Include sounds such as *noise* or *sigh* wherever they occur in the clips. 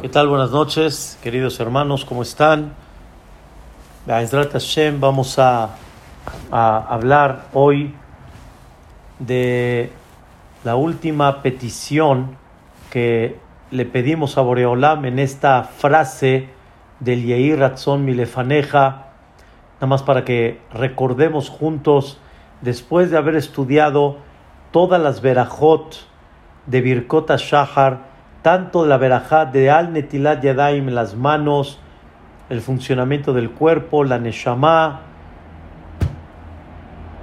¿Qué tal? Buenas noches, queridos hermanos, ¿cómo están? Vamos a, a hablar hoy de la última petición que le pedimos a Boreolam en esta frase del Yehi Ratzon Milefaneja, nada más para que recordemos juntos, después de haber estudiado todas las verajot de Birkota Shahar, tanto la verajá de Al Netilat Yadaim, las manos, el funcionamiento del cuerpo, la Neshama,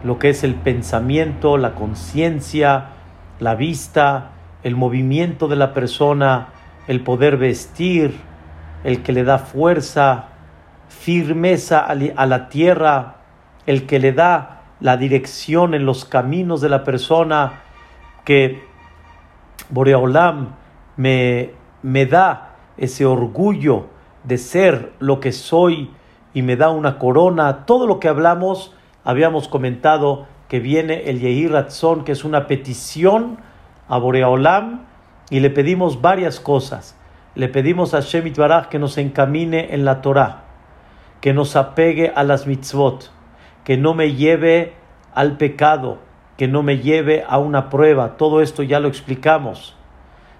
lo que es el pensamiento, la conciencia, la vista, el movimiento de la persona, el poder vestir, el que le da fuerza, firmeza a la tierra, el que le da la dirección en los caminos de la persona, que Boreolam me, me da ese orgullo de ser lo que soy y me da una corona. Todo lo que hablamos, habíamos comentado que viene el Yehi Ratzon, que es una petición a Boreolam, y le pedimos varias cosas. Le pedimos a Shemit Baraj que nos encamine en la Torah, que nos apegue a las mitzvot, que no me lleve al pecado, que no me lleve a una prueba. Todo esto ya lo explicamos.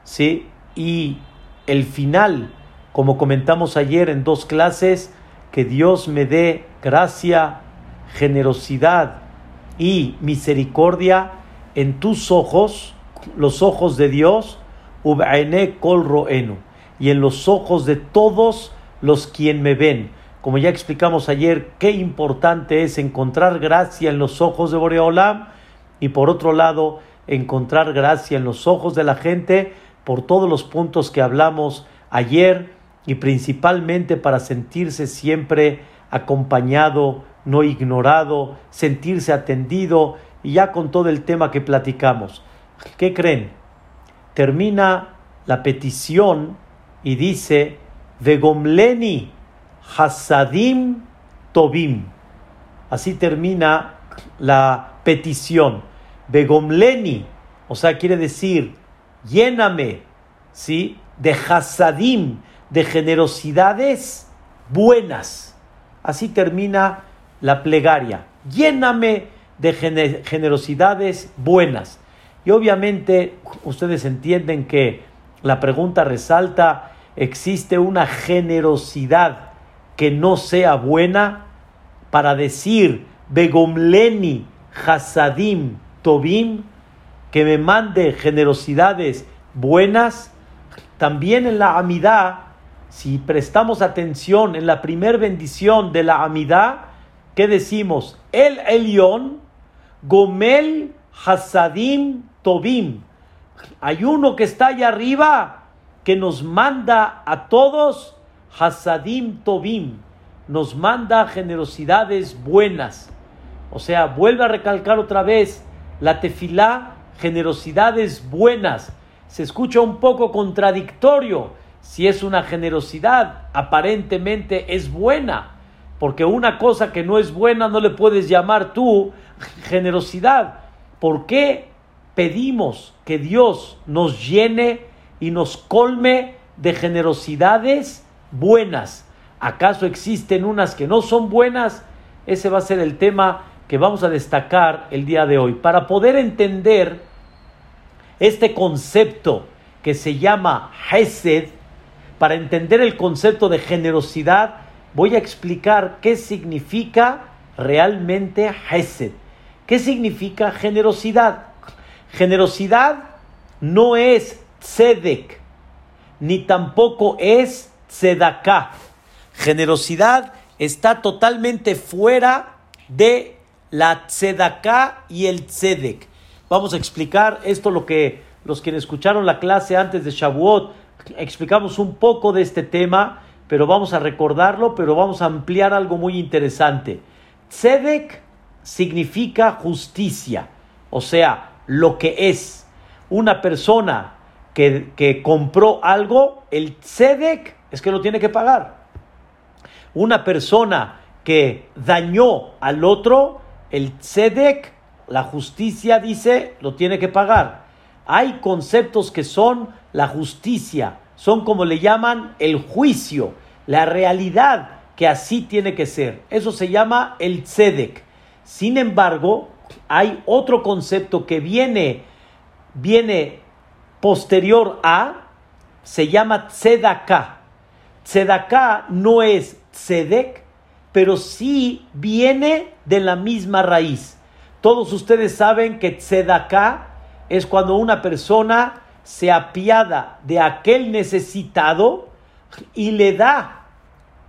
¿sí? Y el final, como comentamos ayer en dos clases, que Dios me dé gracia, generosidad y misericordia en tus ojos, los ojos de Dios, y en los ojos de todos los quien me ven. Como ya explicamos ayer, qué importante es encontrar gracia en los ojos de Boreolam y por otro lado, encontrar gracia en los ojos de la gente por todos los puntos que hablamos ayer y principalmente para sentirse siempre acompañado, no ignorado, sentirse atendido y ya con todo el tema que platicamos. ¿Qué creen? Termina la petición y dice, Vegomleni Hasadim Tobim. Así termina la petición. Vegomleni, o sea, quiere decir, lléname, ¿sí? De hasadim, de generosidades buenas. Así termina la plegaria. Lléname de generosidades buenas. Y obviamente ustedes entienden que la pregunta resalta, ¿existe una generosidad que no sea buena? Para decir, Begomleni, Hasadim, Tobim, que me mande generosidades buenas, también en la amidad, si prestamos atención en la primer bendición de la amidad, ¿qué decimos? El Elión, Gomel Hasadim Tobim. Hay uno que está allá arriba que nos manda a todos Hasadim Tobim, nos manda generosidades buenas. O sea, vuelve a recalcar otra vez la tefilá generosidades buenas. Se escucha un poco contradictorio. Si es una generosidad, aparentemente es buena, porque una cosa que no es buena no le puedes llamar tú generosidad. ¿Por qué pedimos que Dios nos llene y nos colme de generosidades buenas? ¿Acaso existen unas que no son buenas? Ese va a ser el tema que vamos a destacar el día de hoy. Para poder entender este concepto que se llama Hesed, para entender el concepto de generosidad, voy a explicar qué significa realmente Hesed. ¿Qué significa generosidad? Generosidad no es tzedek, ni tampoco es tzedaká. Generosidad está totalmente fuera de la tzedaká y el tzedek. Vamos a explicar esto lo que los que escucharon la clase antes de Shavuot explicamos un poco de este tema, pero vamos a recordarlo, pero vamos a ampliar algo muy interesante. Tzedek significa justicia, o sea, lo que es una persona que, que compró algo, el tzedek es que lo tiene que pagar. Una persona que dañó al otro, el tzedek la justicia dice, lo tiene que pagar. Hay conceptos que son la justicia, son como le llaman el juicio, la realidad que así tiene que ser. Eso se llama el tzedek. Sin embargo, hay otro concepto que viene, viene posterior a, se llama tzedakah. Tzedakah no es tzedek, pero sí viene de la misma raíz. Todos ustedes saben que tzedakah es cuando una persona se apiada de aquel necesitado y le da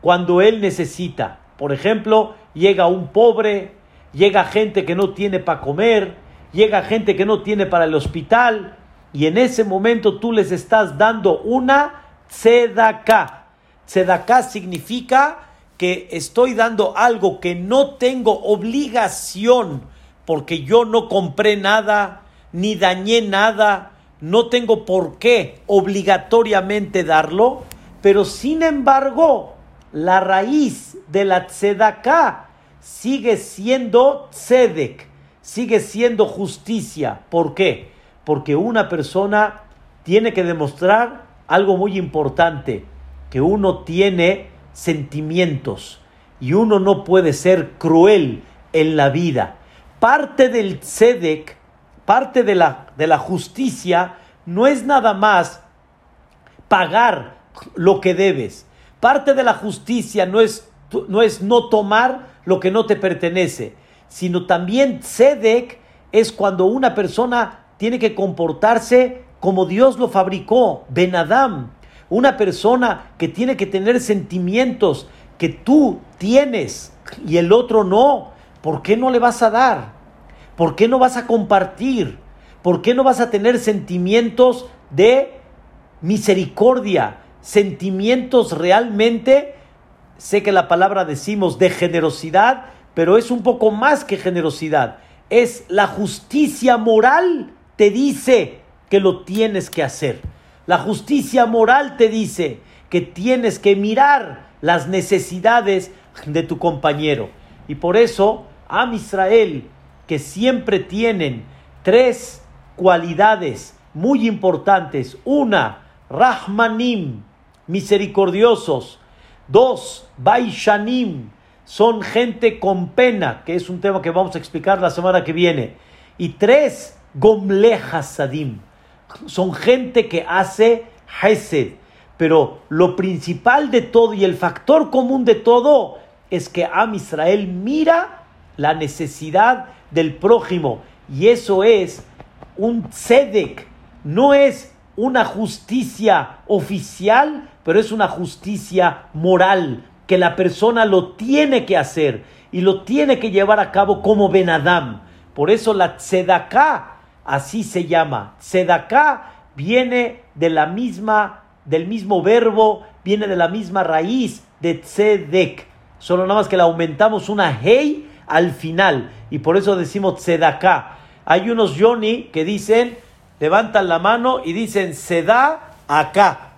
cuando él necesita. Por ejemplo, llega un pobre, llega gente que no tiene para comer, llega gente que no tiene para el hospital, y en ese momento tú les estás dando una tzedaká. Tzedaká significa que estoy dando algo que no tengo obligación, porque yo no compré nada, ni dañé nada, no tengo por qué obligatoriamente darlo, pero sin embargo, la raíz de la tzedaká sigue siendo tzedek, sigue siendo justicia. ¿Por qué? Porque una persona tiene que demostrar algo muy importante, que uno tiene sentimientos y uno no puede ser cruel en la vida. Parte del tzedek parte de la, de la justicia no es nada más pagar lo que debes. Parte de la justicia no es no, es no tomar lo que no te pertenece, sino también tzedek es cuando una persona tiene que comportarse como Dios lo fabricó, Ben Adam. Una persona que tiene que tener sentimientos que tú tienes y el otro no. ¿Por qué no le vas a dar? ¿Por qué no vas a compartir? ¿Por qué no vas a tener sentimientos de misericordia? Sentimientos realmente, sé que la palabra decimos de generosidad, pero es un poco más que generosidad. Es la justicia moral te dice que lo tienes que hacer. La justicia moral te dice que tienes que mirar las necesidades de tu compañero. Y por eso, Am Israel, que siempre tienen tres cualidades muy importantes. Una, Rahmanim, misericordiosos. Dos, Baishanim, son gente con pena, que es un tema que vamos a explicar la semana que viene. Y tres, Gomle Hasadim, son gente que hace Hesed. Pero lo principal de todo y el factor común de todo es que Am Israel mira la necesidad del prójimo. Y eso es un tzedek, no es una justicia oficial, pero es una justicia moral, que la persona lo tiene que hacer y lo tiene que llevar a cabo como Ben Adam. Por eso la tzedaká, así se llama. Tzedaká viene de la misma, del mismo verbo, viene de la misma raíz de tzedek. Solo nada más que le aumentamos una hey al final. Y por eso decimos tzedaká. Hay unos Johnny que dicen, levantan la mano y dicen, se da acá.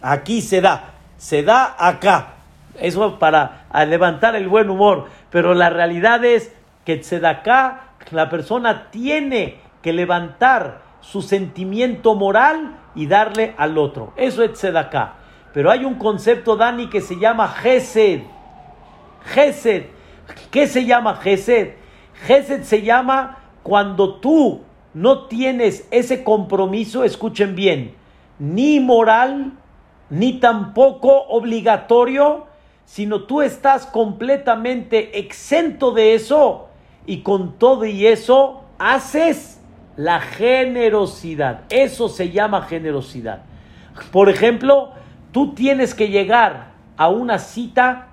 Aquí se da. Se da acá. Eso para levantar el buen humor. Pero la realidad es que tzedaká, la persona tiene que levantar su sentimiento moral y darle al otro. Eso es tzedaká. Pero hay un concepto, Dani, que se llama Gesed. Gesed ¿Qué se llama Gesed? Gesed se llama cuando tú no tienes ese compromiso, escuchen bien, ni moral, ni tampoco obligatorio, sino tú estás completamente exento de eso y con todo y eso haces la generosidad. Eso se llama generosidad. Por ejemplo, tú tienes que llegar a una cita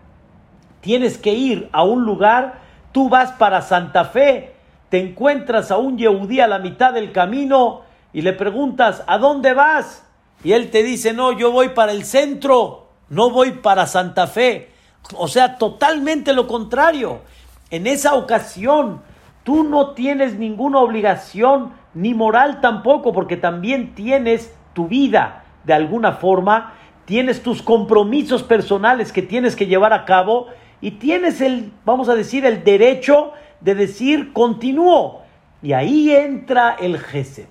tienes que ir a un lugar, tú vas para Santa Fe, te encuentras a un yehudí a la mitad del camino y le preguntas, ¿a dónde vas? Y él te dice, no, yo voy para el centro, no voy para Santa Fe. O sea, totalmente lo contrario. En esa ocasión, tú no tienes ninguna obligación, ni moral tampoco, porque también tienes tu vida de alguna forma, tienes tus compromisos personales que tienes que llevar a cabo y tienes el, vamos a decir, el derecho de decir continúo. Y ahí entra el Gesed.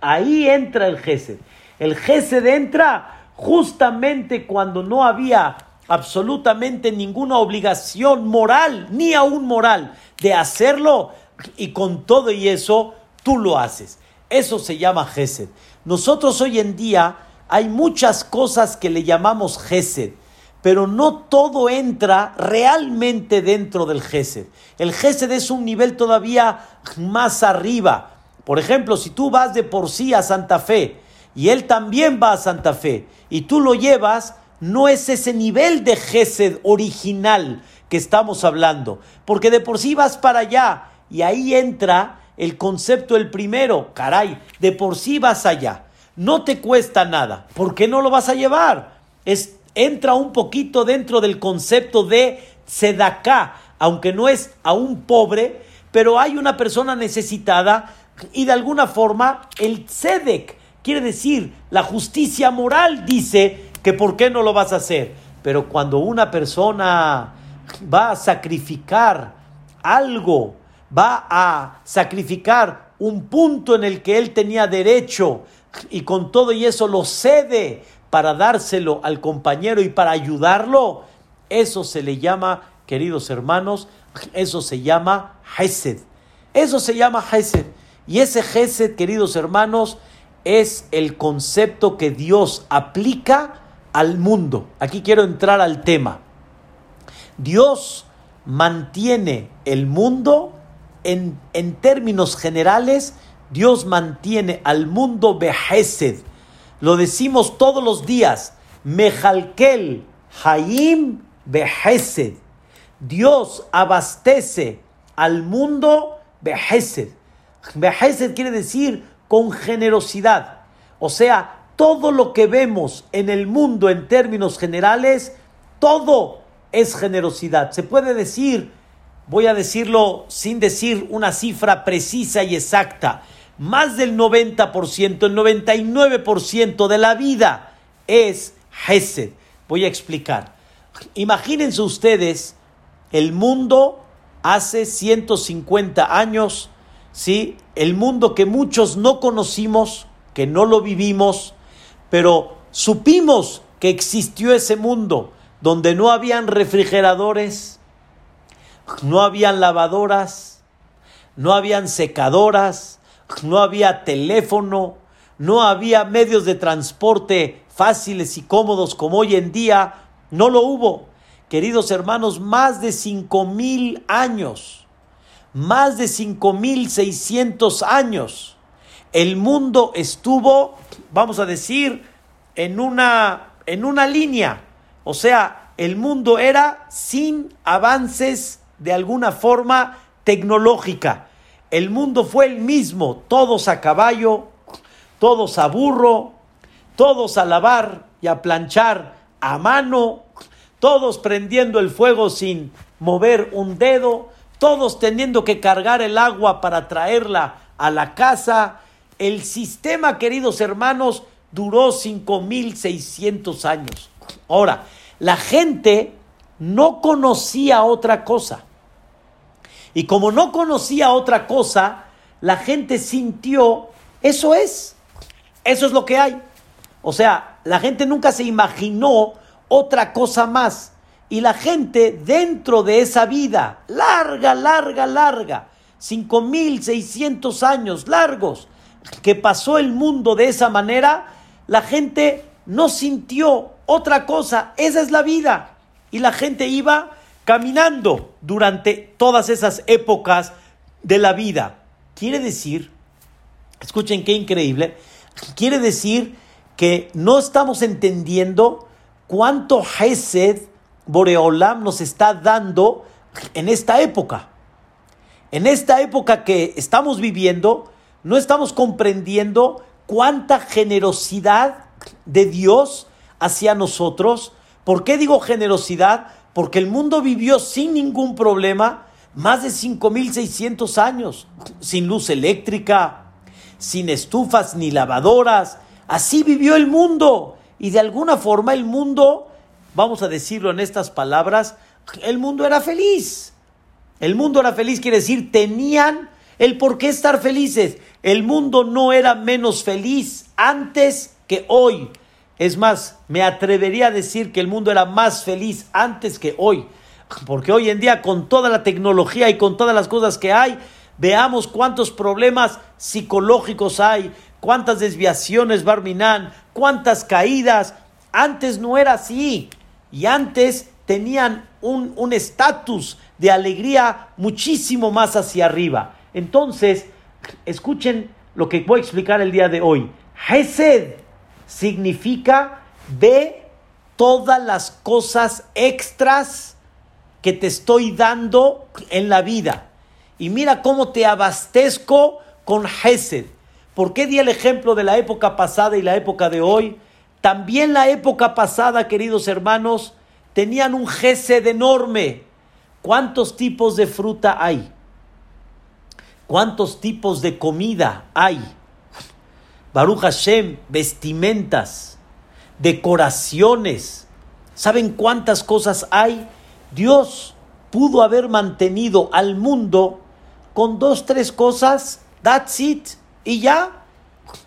Ahí entra el Gesed. El Gesed entra justamente cuando no había absolutamente ninguna obligación moral, ni aún moral, de hacerlo, y con todo y eso, tú lo haces. Eso se llama Gesed. Nosotros hoy en día hay muchas cosas que le llamamos Gesed, pero no todo entra realmente dentro del Gesed. El Gesed es un nivel todavía más arriba. Por ejemplo, si tú vas de por sí a Santa Fe y él también va a Santa Fe y tú lo llevas, no es ese nivel de Gesed original que estamos hablando, porque de por sí vas para allá y ahí entra el concepto el primero, caray, de por sí vas allá, no te cuesta nada, ¿por qué no lo vas a llevar? Es, entra un poquito dentro del concepto de sedaká, aunque no es a un pobre, pero hay una persona necesitada y de alguna forma el tzedek, quiere decir la justicia moral, dice que por qué no lo vas a hacer. Pero cuando una persona va a sacrificar algo, va a sacrificar un punto en el que él tenía derecho y con todo y eso lo cede para dárselo al compañero y para ayudarlo, eso se le llama, queridos hermanos, eso se llama Hesed. Eso se llama Hesed. Y ese Hesed, queridos hermanos, es el concepto que Dios aplica al mundo. Aquí quiero entrar al tema. Dios mantiene el mundo en, en términos generales, Dios mantiene al mundo behesed. Lo decimos todos los días. Mejalkel Haim behesed. Dios abastece al mundo behesed. Behesed quiere decir con generosidad. O sea, todo lo que vemos en el mundo en términos generales, todo es generosidad. Se puede decir, voy a decirlo sin decir una cifra precisa y exacta, más del 90%, el 99% de la vida es Hesed. Voy a explicar. Imagínense ustedes el mundo hace 150 años, ¿sí? El mundo que muchos no conocimos, que no lo vivimos, pero supimos que existió ese mundo donde no habían refrigeradores, no habían lavadoras, no habían secadoras, no había teléfono, no había medios de transporte fáciles y cómodos como hoy en día, no lo hubo. Queridos hermanos, más de cinco mil años, más de cinco mil seiscientos años, el mundo estuvo, vamos a decir, en una, en una línea. O sea, el mundo era sin avances de alguna forma tecnológica. El mundo fue el mismo, todos a caballo, todos a burro, todos a lavar y a planchar a mano, todos prendiendo el fuego sin mover un dedo, todos teniendo que cargar el agua para traerla a la casa. El sistema, queridos hermanos, duró 5.600 años. Ahora, la gente no conocía otra cosa. Y como no conocía otra cosa, la gente sintió, eso es, eso es lo que hay. O sea, la gente nunca se imaginó otra cosa más. Y la gente dentro de esa vida, larga, larga, larga, 5.600 años largos, que pasó el mundo de esa manera, la gente no sintió otra cosa. Esa es la vida. Y la gente iba caminando durante todas esas épocas de la vida. Quiere decir, escuchen qué increíble, quiere decir que no estamos entendiendo cuánto Hesed Boreolam nos está dando en esta época. En esta época que estamos viviendo, no estamos comprendiendo cuánta generosidad de Dios hacia nosotros. ¿Por qué digo generosidad? Porque el mundo vivió sin ningún problema más de 5.600 años, sin luz eléctrica, sin estufas ni lavadoras. Así vivió el mundo. Y de alguna forma el mundo, vamos a decirlo en estas palabras, el mundo era feliz. El mundo era feliz, quiere decir, tenían el por qué estar felices. El mundo no era menos feliz antes que hoy. Es más, me atrevería a decir que el mundo era más feliz antes que hoy. Porque hoy en día, con toda la tecnología y con todas las cosas que hay, veamos cuántos problemas psicológicos hay, cuántas desviaciones Barminan, cuántas caídas. Antes no era así. Y antes tenían un estatus de alegría muchísimo más hacia arriba. Entonces, escuchen lo que voy a explicar el día de hoy. Hesed significa ve todas las cosas extras que te estoy dando en la vida. Y mira cómo te abastezco con Hesed. ¿Por qué di el ejemplo de la época pasada y la época de hoy? También la época pasada, queridos hermanos, tenían un Hesed enorme. ¿Cuántos tipos de fruta hay? ¿Cuántos tipos de comida hay? Baruch Hashem, vestimentas, decoraciones. ¿Saben cuántas cosas hay? Dios pudo haber mantenido al mundo con dos, tres cosas, that's it, y ya,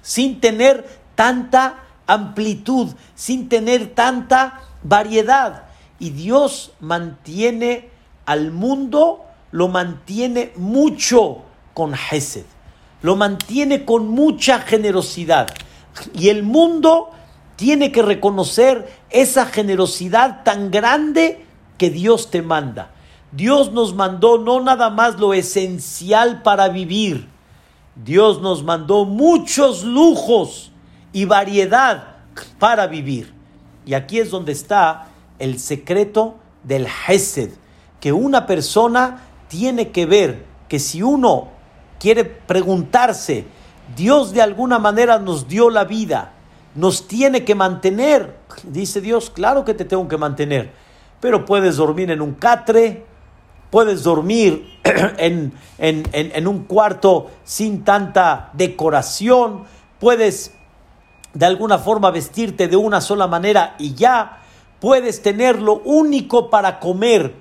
sin tener tanta amplitud, sin tener tanta variedad. Y Dios mantiene al mundo, lo mantiene mucho con Hesed, lo mantiene con mucha generosidad. Y el mundo tiene que reconocer esa generosidad tan grande que Dios te manda. Dios nos mandó no nada más lo esencial para vivir, Dios nos mandó muchos lujos y variedad para vivir. Y aquí es donde está el secreto del Hesed, que una persona tiene que ver que si uno quiere preguntarse, Dios de alguna manera nos dio la vida, nos tiene que mantener. Dice Dios, claro que te tengo que mantener, pero puedes dormir en un catre, puedes dormir *clears throat* en, en, un cuarto sin tanta decoración, puedes de alguna forma vestirte de una sola manera y ya, puedes tener lo único para comer,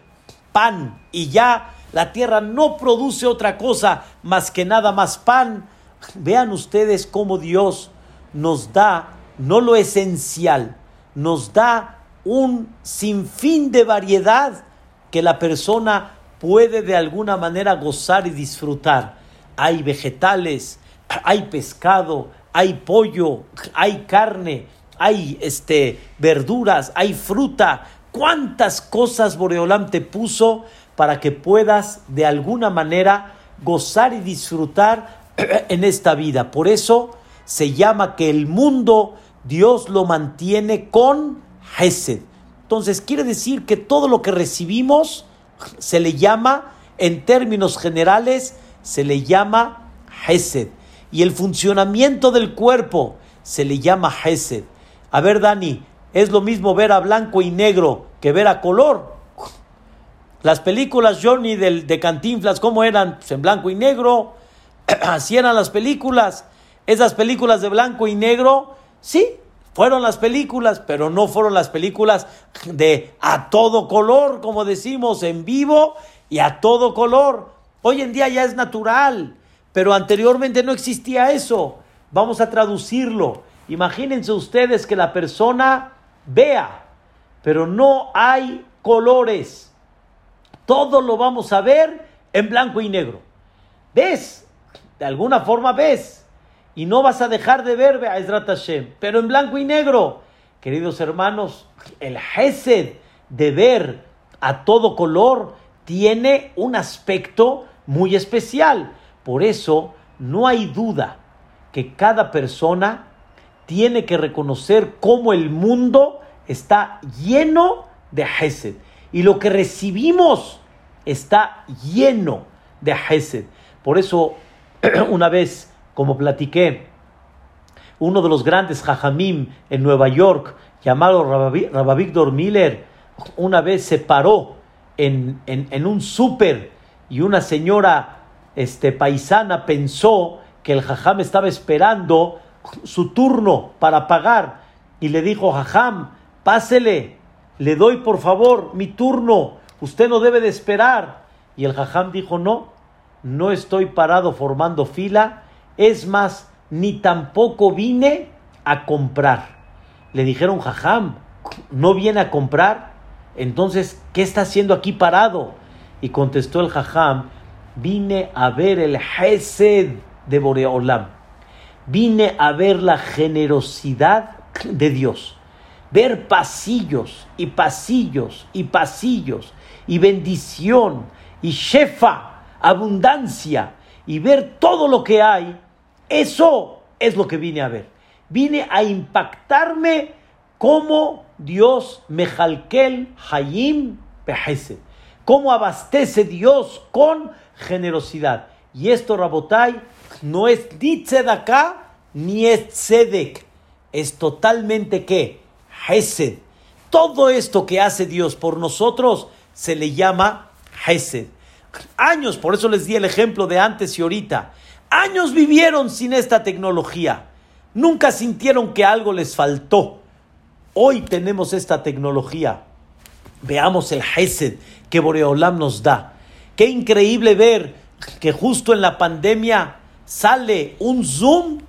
pan y ya, la tierra no produce otra cosa más que nada más pan. Vean ustedes cómo Dios nos da no lo esencial, nos da un sinfín de variedad que la persona puede de alguna manera gozar y disfrutar. Hay vegetales, hay pescado, hay pollo, hay carne, hay este, verduras, hay fruta. ¿Cuántas cosas Boreolam te puso para que puedas de alguna manera gozar y disfrutar *clears throat* en esta vida. Por eso se llama que el mundo Dios lo mantiene con Hesed. Entonces quiere decir que todo lo que recibimos se le llama, en términos generales, se le llama Hesed. Y el funcionamiento del cuerpo se le llama Hesed. A ver, Dani, es lo mismo ver a blanco y negro que ver a color. Las películas Johnny del, de Cantinflas, ¿cómo eran? Pues en blanco y negro. *clears throat* Así eran las películas. Esas películas de blanco y negro, sí, fueron las películas, pero no fueron las películas de a todo color, como decimos, en vivo y a todo color. Hoy en día ya es natural, pero anteriormente no existía eso. Vamos a traducirlo. Imagínense ustedes que la persona vea, pero no hay colores todo lo vamos a ver en blanco y negro. ¿Ves? De alguna forma ves. Y no vas a dejar de ver a Ezrat Hashem, pero en blanco y negro. Queridos hermanos, el Hesed de ver a todo color tiene un aspecto muy especial. Por eso no hay duda que cada persona tiene que reconocer cómo el mundo está lleno de Hesed. Y lo que recibimos está lleno de Hesed. Por eso, *clears throat* una vez, como platiqué, uno de los grandes Jajamim en Nueva York, llamado Rabavigdor Miller, una vez se paró en, un súper y una señora este, paisana pensó que el Jajam estaba esperando su turno para pagar y le dijo, Jajam, pásele, le doy por favor mi turno, usted no debe de esperar. Y el jajam dijo, no, no estoy parado formando fila, es más, ni tampoco vine a comprar. Le dijeron, Jajam, ¿no viene a comprar? Entonces, ¿qué está haciendo aquí parado? Y contestó el Jajam, vine a ver el Hesed de Boreolam. Vine a ver la generosidad de Dios. Ver pasillos y pasillos y pasillos y bendición y shefa, abundancia y ver todo lo que hay. Eso es lo que vine a ver. Vine a impactarme como Dios mejalkel hayim behesed. Cómo abastece Dios con generosidad. Y esto, Rabotai, no es ni tzedakah ni es tzedek. Es totalmente que hesed. Todo esto que hace Dios por nosotros se le llama hesed. Años, por eso les di el ejemplo de antes y ahorita. Años vivieron sin esta tecnología. Nunca sintieron que algo les faltó. Hoy tenemos esta tecnología. Veamos el Hesed que Boreolam nos da. Qué increíble ver que justo en la pandemia sale un Zoom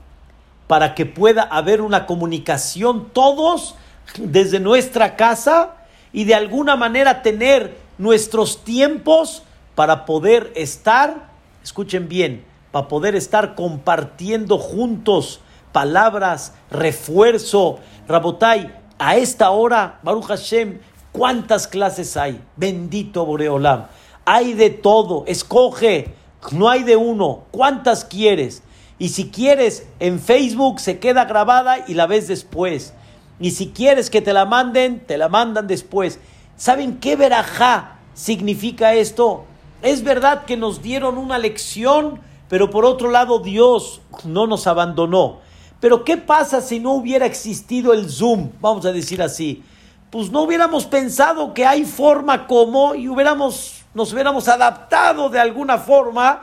para que pueda haber una comunicación todos desde nuestra casa y de alguna manera tener nuestros tiempos para poder estar, escuchen bien, para poder estar compartiendo juntos palabras, refuerzo. Rabotai, a esta hora, Baruch Hashem, ¿cuántas clases hay? Bendito Boreolam. Hay de todo, escoge, no hay de uno. ¿Cuántas quieres? Y si quieres, en Facebook se queda grabada y la ves después. Y si quieres que te la manden, te la mandan después. ¿Saben qué verajá significa esto? Es verdad que nos dieron una lección, pero por otro lado Dios no nos abandonó. Pero ¿qué pasa si no hubiera existido el Zoom? Vamos a decir así. Pues no hubiéramos pensado que hay forma como y hubiéramos, nos hubiéramos adaptado de alguna forma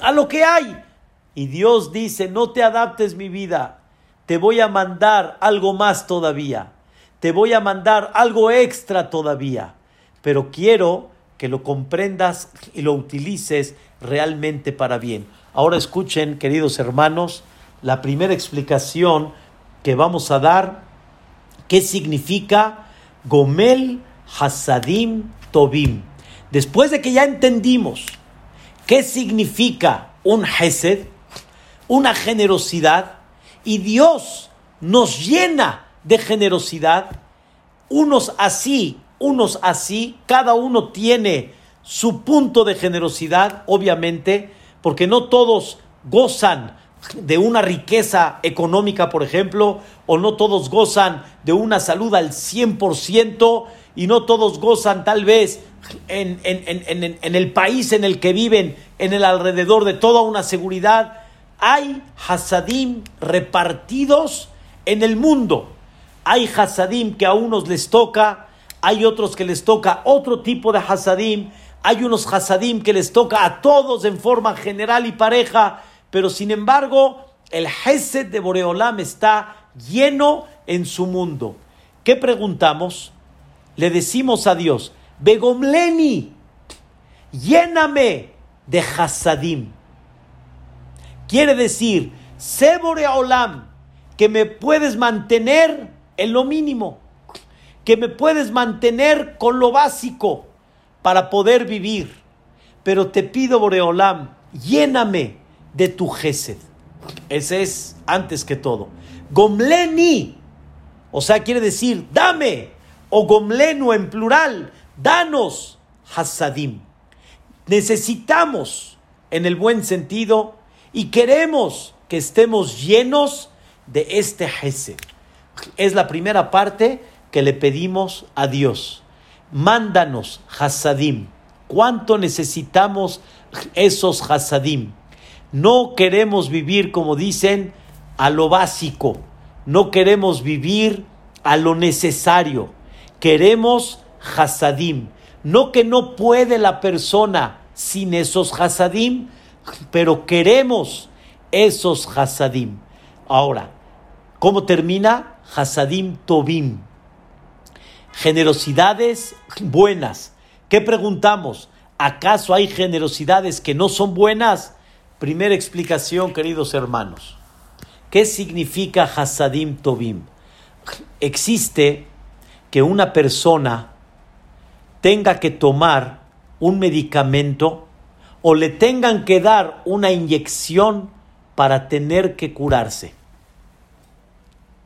a lo que hay. Y Dios dice, no te adaptes mi vida, te voy a mandar algo más todavía, te voy a mandar algo extra todavía, pero quiero que lo comprendas y lo utilices realmente para bien. Ahora escuchen, queridos hermanos, la primera explicación que vamos a dar, qué significa Gomel Hasadim Tobim. Después de que ya entendimos qué significa un Hesed, una generosidad, y Dios nos llena de generosidad, unos así, unos así, cada uno tiene su punto de generosidad, obviamente, porque no todos gozan de una riqueza económica, por ejemplo, o no todos gozan de una salud al 100% y no todos gozan tal vez en, en, el país en el que viven, en el alrededor de toda una seguridad. Hay hasadim repartidos en el mundo. Hay hasadim que a unos les toca, hay otros que les toca otro tipo de hasadim, hay unos hasadim que les toca a todos en forma general y pareja pero sin embargo, el Hesed de Boreolam está lleno en su mundo. ¿Qué preguntamos? Le decimos a Dios, Begomleni, lléname de Hasadim. Quiere decir, sé Boreolam, que me puedes mantener en lo mínimo, que me puedes mantener con lo básico para poder vivir. Pero te pido, Boreolam, lléname de tu gesed. Ese es antes que todo. Gomleni, o sea, quiere decir, dame, o gomlenu en plural, danos hasadim. Necesitamos, en el buen sentido, y queremos que estemos llenos de este gesed. Es la primera parte que le pedimos a Dios. Mándanos hasadim. ¿Cuánto necesitamos esos hasadim? No queremos vivir, como dicen, a lo básico. No queremos vivir a lo necesario. Queremos hasadim. No que no puede la persona sin esos hasadim, pero queremos esos hasadim. Ahora, ¿cómo termina? Hasadim tobim. Generosidades buenas. ¿Qué preguntamos? ¿Acaso hay generosidades que no son buenas? Primera explicación, queridos hermanos. ¿Qué significa Hasadim Tobim? existe que una persona tenga que tomar un medicamento o le tengan que dar una inyección para tener que curarse.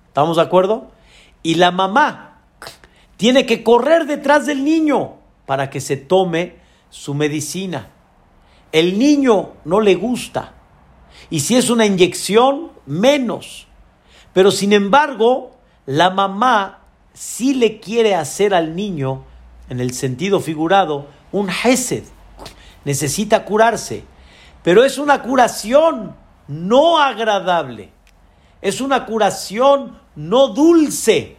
¿Estamos de acuerdo? Y la mamá tiene que correr detrás del niño para que se tome su medicina. El niño no le gusta. Y si es una inyección, menos. Pero sin embargo, la mamá sí le quiere hacer al niño, en el sentido figurado, un hesed. Necesita curarse. Pero es una curación no agradable. Es una curación no dulce.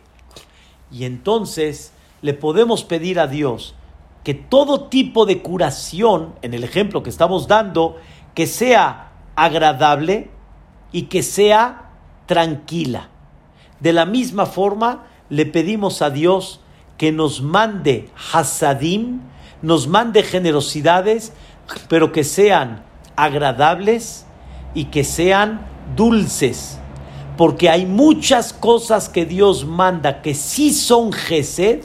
Y entonces le podemos pedir a Dios que todo tipo de curación, en el ejemplo que estamos dando, que sea agradable y que sea tranquila. De la misma forma, le pedimos a Dios que nos mande hasadim, nos mande generosidades, pero que sean agradables y que sean dulces. Porque hay muchas cosas que Dios manda que sí son gesed,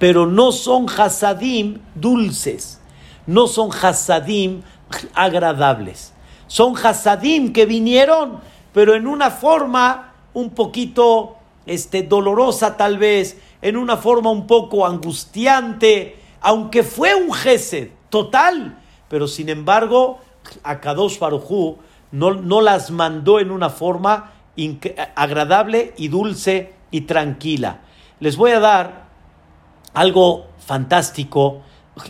pero no son hasadim dulces, no son hasadim agradables. Son hasadim que vinieron, pero en una forma un poquito este, dolorosa tal vez, en una forma un poco angustiante, aunque fue un gesed total, pero sin embargo, a Kadosh Barujú no, no las mandó en una forma agradable y dulce y tranquila. Les voy a dar algo fantástico,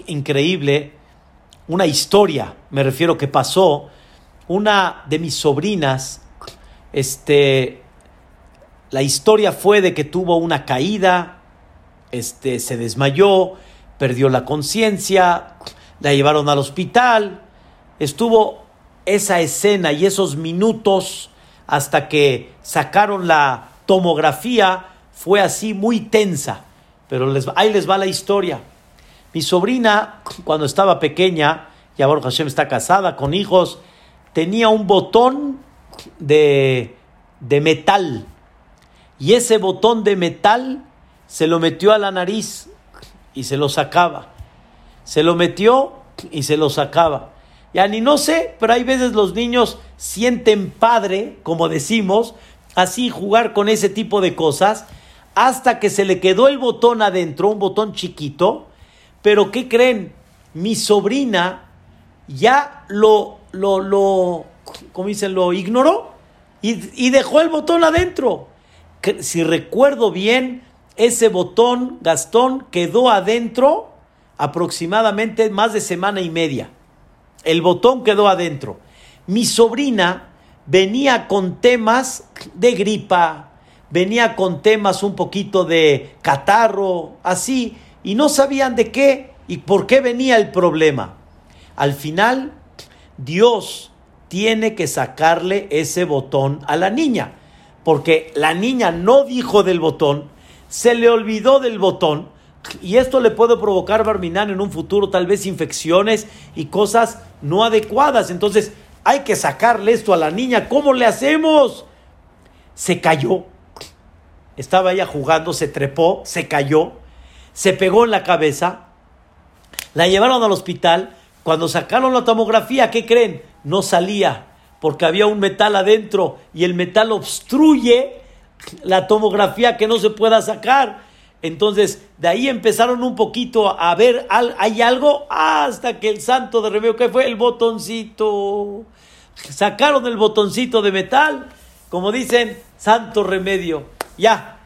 increíble, una historia, me refiero que pasó, una de mis sobrinas, este, la historia fue de que tuvo una caída, este, se desmayó, perdió la conciencia, la llevaron al hospital, estuvo esa escena y esos minutos hasta que sacaron la tomografía, fue así muy tensa. Pero ahí les va la historia. Mi sobrina, cuando estaba pequeña, ya Baruch Hashem está casada con hijos, tenía un botón de, de metal. Y ese botón de metal se lo metió a la nariz y se lo sacaba. Se lo metió y se lo sacaba. Ya ni no sé, pero hay veces los niños sienten padre, como decimos, así jugar con ese tipo de cosas, hasta que se le quedó el botón adentro, un botón chiquito, pero ¿qué creen? Mi sobrina ya lo, lo, lo, ¿cómo dicen? Lo ignoró y, y dejó el botón adentro. Si recuerdo bien, ese botón, Gastón, quedó adentro aproximadamente más de semana y media. El botón quedó adentro. Mi sobrina venía con temas de gripa, venía con temas un poquito de catarro, así, y no sabían de qué y por qué venía el problema. Al final, Dios tiene que sacarle ese botón a la niña, porque la niña no dijo del botón, se le olvidó del botón, y esto le puede provocar, Barminan, en un futuro tal vez infecciones y cosas no adecuadas. Entonces, hay que sacarle esto a la niña. ¿Cómo le hacemos? Se cayó. Estaba ella jugando, se trepó, se cayó, se pegó en la cabeza. La llevaron al hospital. Cuando sacaron la tomografía, ¿qué creen? No salía porque había un metal adentro y el metal obstruye la tomografía que no se pueda sacar. Entonces, de ahí empezaron un poquito a ver, ¿hay algo? Hasta que el santo de remedio, que fue el botoncito. Sacaron el botoncito de metal, como dicen, santo remedio. Ya,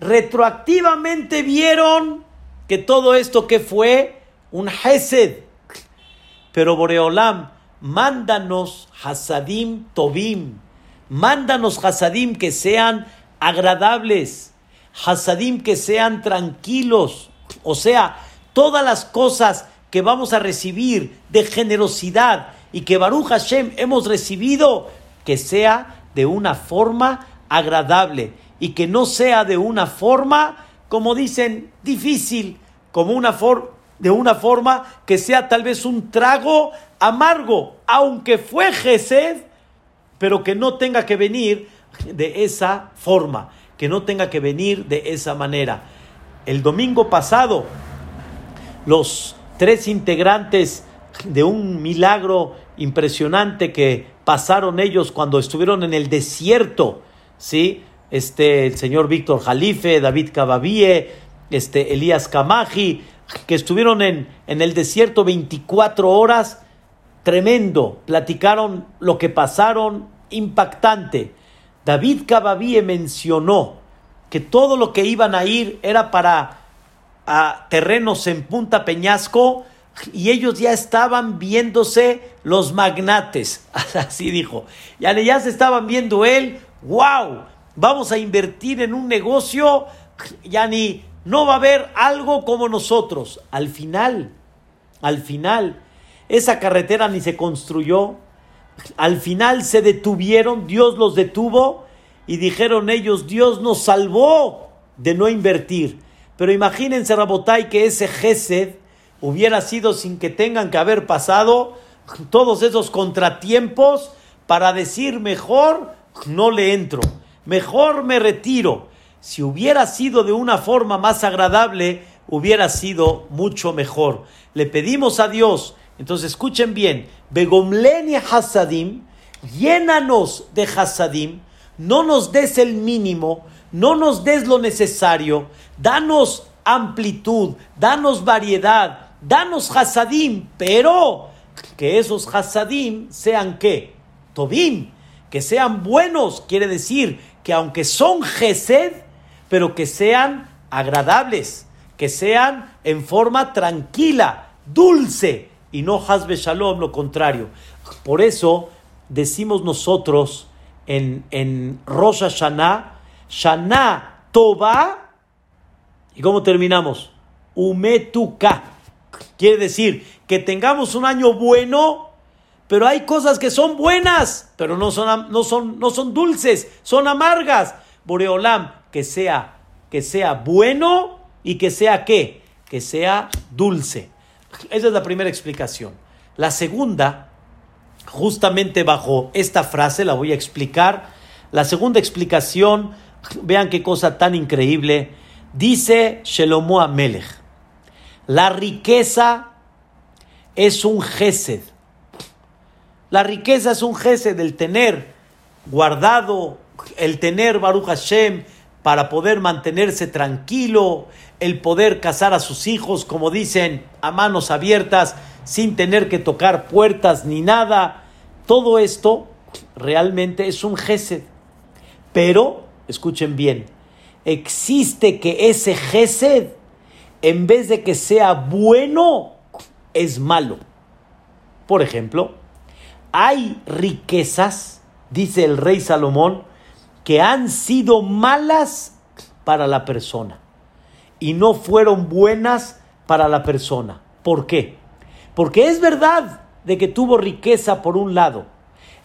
retroactivamente vieron que todo esto que fue un Hesed. Pero Boreolam, mándanos Hasadim Tobim, mándanos Hasadim que sean agradables hasadim que sean tranquilos, o sea, todas las cosas que vamos a recibir de generosidad y que Baruch Hashem hemos recibido, que sea de una forma agradable. Y que no sea de una forma, como dicen, difícil, como una forma de una forma que sea tal vez un trago amargo, aunque fue Gesed, pero que no tenga que venir de esa forma que no tenga que venir de esa manera. El domingo pasado, los tres integrantes de un milagro impresionante que pasaron ellos cuando estuvieron en el desierto, ¿sí? Este, el señor Víctor Jalife, David Cababie, este, Elías Kamaji, que estuvieron en, en el desierto 24 horas, tremendo, platicaron lo que pasaron, impactante. David Cababie mencionó que todo lo que iban a ir era para terrenos en Punta Peñasco y ellos ya estaban viéndose los magnates, *laughs* así dijo. Ya, ya se estaban viendo él, wow, vamos a invertir en un negocio, ya ni no va a haber algo como nosotros. Al final, al final, esa carretera ni se construyó, al final se detuvieron, Dios los detuvo y dijeron ellos, Dios nos salvó de no invertir. Pero imagínense, Rabotay, que ese Gesed hubiera sido sin que tengan que haber pasado todos esos contratiempos para decir mejor no le entro, mejor me retiro. Si hubiera sido de una forma más agradable, hubiera sido mucho mejor. Le pedimos a Dios, entonces escuchen bien, Begomleni Hasadim, llénanos de Hasadim, no nos des el mínimo, no nos des lo necesario, danos amplitud, danos variedad, danos hasadim, pero que esos hasadim sean qué? Tobim, que sean buenos, quiere decir que aunque son gesed, pero que sean agradables, que sean en forma tranquila, dulce, y no hasbe shalom, lo contrario. Por eso decimos nosotros en, en Rosh Hashanah, Shana Toba, ¿y cómo terminamos? Umetuka. Quiere decir que tengamos un año bueno, pero hay cosas que son buenas, pero no son, no son, no son dulces, son amargas. Boreolam, que sea, que sea bueno y que sea qué? Que sea dulce. Esa es la primera explicación. La segunda, justamente bajo esta frase, la voy a explicar. La segunda explicación Vean qué cosa tan increíble. Dice Shelomo Amelech, la riqueza es un gesed. La riqueza es un gesed, el tener guardado, el tener Baruch Hashem para poder mantenerse tranquilo, el poder casar a sus hijos, como dicen, a manos abiertas, sin tener que tocar puertas ni nada. Todo esto realmente es un gesed. Pero escuchen bien, existe que ese Gesed, en vez de que sea bueno, es malo. Por ejemplo, hay riquezas, dice el rey Salomón, que han sido malas para la persona y no fueron buenas para la persona. ¿Por qué? Porque es verdad de que tuvo riqueza por un lado,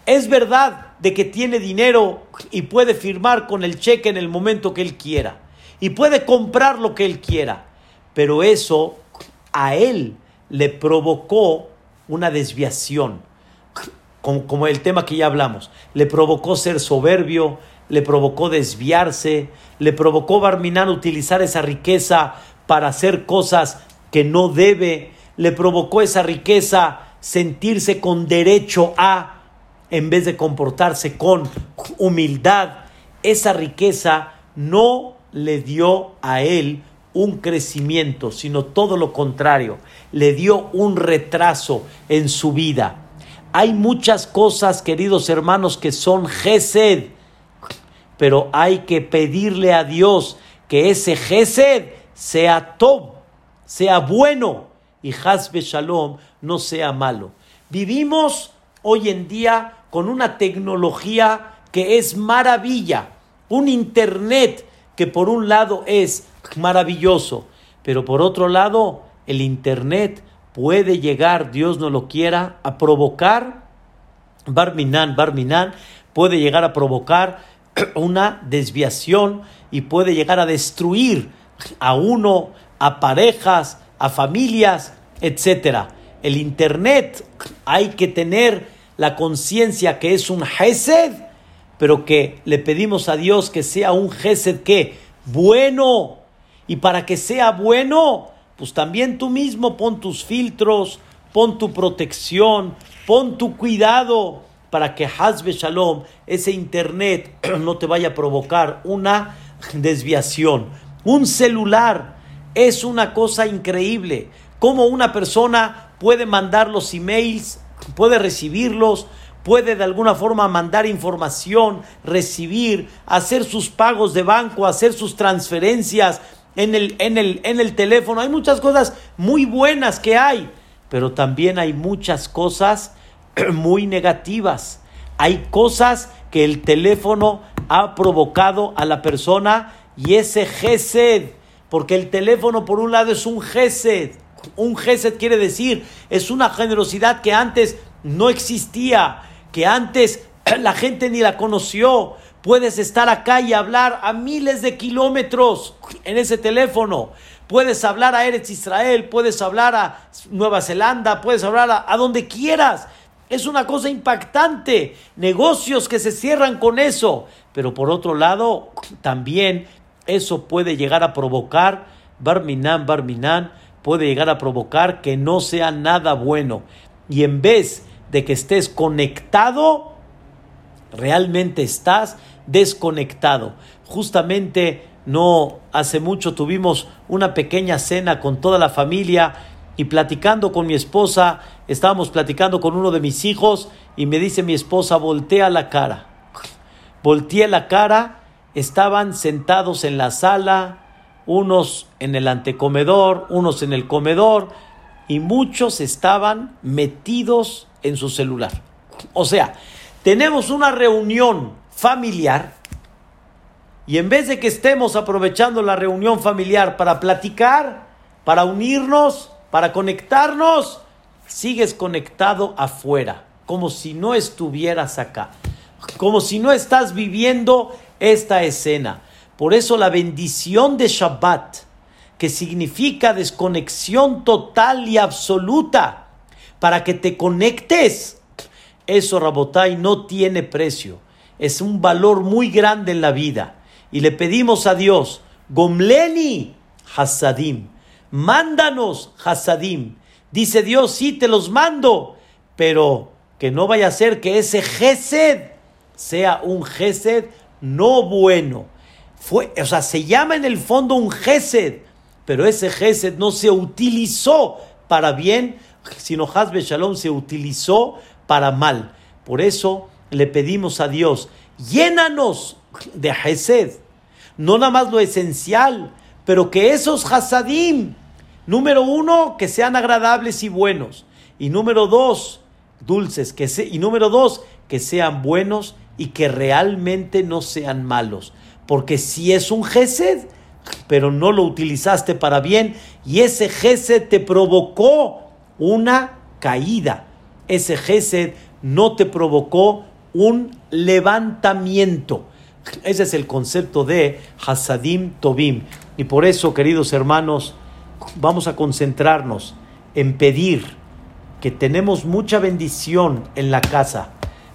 es verdad de que tiene dinero y puede firmar con el cheque en el momento que él quiera. Y puede comprar lo que él quiera. Pero eso a él le provocó una desviación. Como, el tema que ya hablamos. Le provocó ser soberbio, le provocó desviarse, le provocó Barminan utilizar esa riqueza para hacer cosas que no debe, le provocó esa riqueza sentirse con derecho a en vez de comportarse con humildad, esa riqueza no le dio a él un crecimiento, sino todo lo contrario, le dio un retraso en su vida. Hay muchas cosas, queridos hermanos, que son gesed, pero hay que pedirle a Dios que ese gesed sea top, sea bueno y hasbe shalom no sea malo. Vivimos hoy en día con una tecnología que es maravilla, un Internet que por un lado es maravilloso, pero por otro lado el Internet puede llegar, Dios no lo quiera, a provocar, Barminan, Barminan, puede llegar a provocar *clears throat* una desviación y puede llegar a destruir a uno, a parejas, a familias, etc. El Internet hay que tener la conciencia que es un Hesed, pero que le pedimos a Dios que sea un Gesed que bueno. Y para que sea bueno, pues también tú mismo pon tus filtros, pon tu protección, pon tu cuidado para que Hazbe Shalom, ese internet, *clears throat* no te vaya a provocar una desviación. Un celular es una cosa increíble. Cómo una persona puede mandar los emails, puede recibirlos, puede de alguna forma mandar información, recibir, hacer sus pagos de banco, hacer sus transferencias en el, en el, en el teléfono. Hay muchas cosas muy buenas que hay, pero también hay muchas cosas *clears throat* muy negativas. Hay cosas que el teléfono ha provocado a la persona y ese gesed, porque el teléfono por un lado es un gesed, un gesed quiere decir, es una generosidad que antes no existía, que antes *clears throat* la gente ni la conoció. Puedes estar acá y hablar a miles de kilómetros en ese teléfono. Puedes hablar a Eretz Israel, puedes hablar a Nueva Zelanda, puedes hablar a, a donde quieras. Es una cosa impactante. Negocios que se cierran con eso. Pero por otro lado, también eso puede llegar a provocar, Barminan, Barminan, puede llegar a provocar que no sea nada bueno. Y en vez de que estés conectado, realmente estás desconectado. Justamente no hace mucho tuvimos una pequeña cena con toda la familia y platicando con mi esposa, estábamos platicando con uno de mis hijos y me dice mi esposa, voltea la cara. Volteé la cara, estaban sentados en la sala, unos en el antecomedor, unos en el comedor, y muchos estaban metidos en su celular. O sea, tenemos una reunión familiar y en vez de que estemos aprovechando la reunión familiar para platicar, para unirnos, para conectarnos, sigues conectado afuera, como si no estuvieras acá, como si no estás viviendo esta escena. Por eso la bendición de Shabbat, que significa desconexión total y absoluta, para que te conectes, eso Rabotai no tiene precio. Es un valor muy grande en la vida. Y le pedimos a Dios, Gomleni Hasadim, mándanos Hasadim. Dice Dios, sí te los mando, pero que no vaya a ser que ese Gesed sea un Gesed no bueno. Fue, o sea, se llama en el fondo un Gesed, pero ese Gesed no se utilizó para bien, sino Hasbe Shalom se utilizó para mal. Por eso le pedimos a Dios, llénanos de Gesed, no nada más lo esencial, pero que esos Hasadim, número uno, que sean agradables y buenos, y número dos, dulces, que se, y número dos, que sean buenos y que realmente no sean malos. Porque si es un Gesed, pero no lo utilizaste para bien, y ese Gesed te provocó una caída. Ese Gesed no te provocó un levantamiento. Ese es el concepto de Hasadim Tobim. Y por eso, queridos hermanos, vamos a concentrarnos en pedir que tenemos mucha bendición en la casa,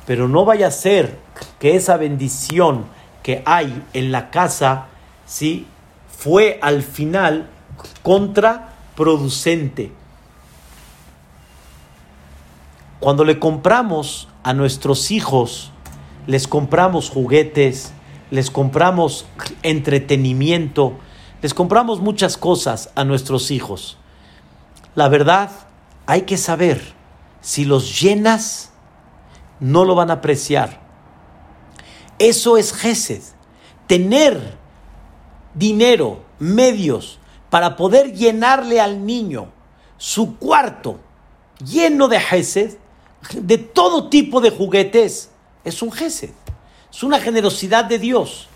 pero no vaya a ser que esa bendición que hay en la casa, ¿sí? fue al final contraproducente. Cuando le compramos a nuestros hijos, les compramos juguetes, les compramos entretenimiento, les compramos muchas cosas a nuestros hijos. La verdad, hay que saber, si los llenas, no lo van a apreciar. Eso es Gesed. Tener dinero, medios, para poder llenarle al niño su cuarto lleno de Gesed, de todo tipo de juguetes, es un Gesed. Es una generosidad de Dios.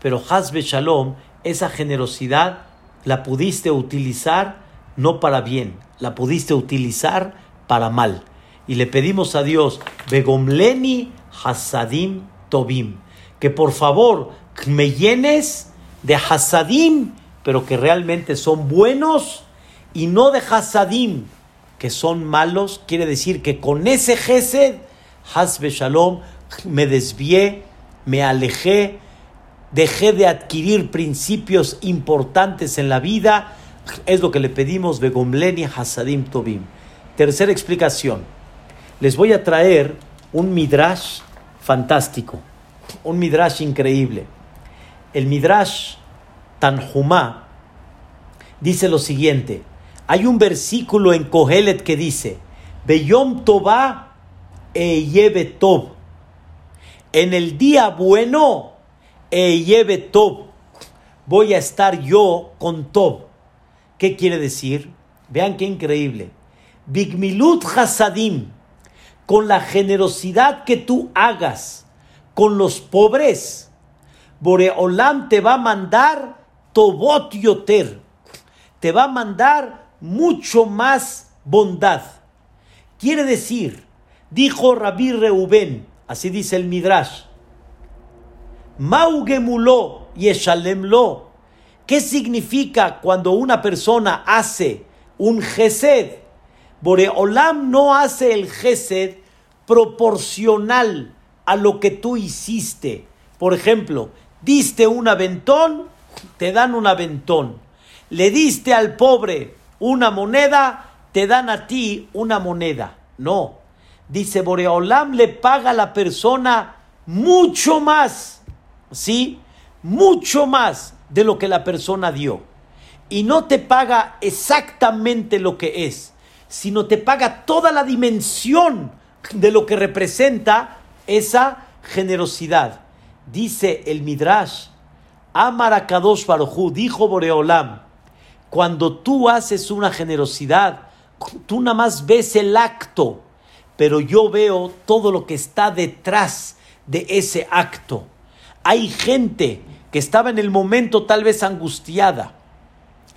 Pero Hasbe Shalom, esa generosidad la pudiste utilizar no para bien, la pudiste utilizar para mal. Y le pedimos a Dios, Begomleni Hasadim Tobim, que por favor me llenes de Hasadim, pero que realmente son buenos, y no de Hasadim, que son malos. Quiere decir que con ese Gesed, Hasbe Shalom, me desvié me alejé, dejé de adquirir principios importantes en la vida. Es lo que le pedimos Begomleni Hasadim Tobim. Tercera explicación. Les voy a traer un midrash fantástico, un midrash increíble. El midrash Tanjumá dice lo siguiente. Hay un versículo en Kohelet que dice, Beyom Tová e Tob. En el día bueno, e Tob. Voy a estar yo con Tob. ¿Qué quiere decir? Vean qué increíble. Bigmilut Hasadim, con la generosidad que tú hagas con los pobres, Boreolam te va a mandar Tobot Yoter, te va a mandar mucho más bondad. Quiere decir, dijo Rabbi Reuben, así dice el Midrash, Maugemulo Yeshalemlo. ¿Qué significa cuando una persona hace un gesed? Boreolam no hace el gesed proporcional a lo que tú hiciste. Por ejemplo, diste un aventón, te dan un aventón. Le diste al pobre una moneda, te dan a ti una moneda. No. Dice Boreolam le paga a la persona mucho más. ¿Sí? Mucho más de lo que la persona dio. Y no te paga exactamente lo que es, sino te paga toda la dimensión de lo que representa esa generosidad. Dice el Midrash, Amarakadosh Barujú, dijo Boreolam, cuando tú haces una generosidad, tú nada más ves el acto, pero yo veo todo lo que está detrás de ese acto. Hay gente que estaba en el momento tal vez angustiada,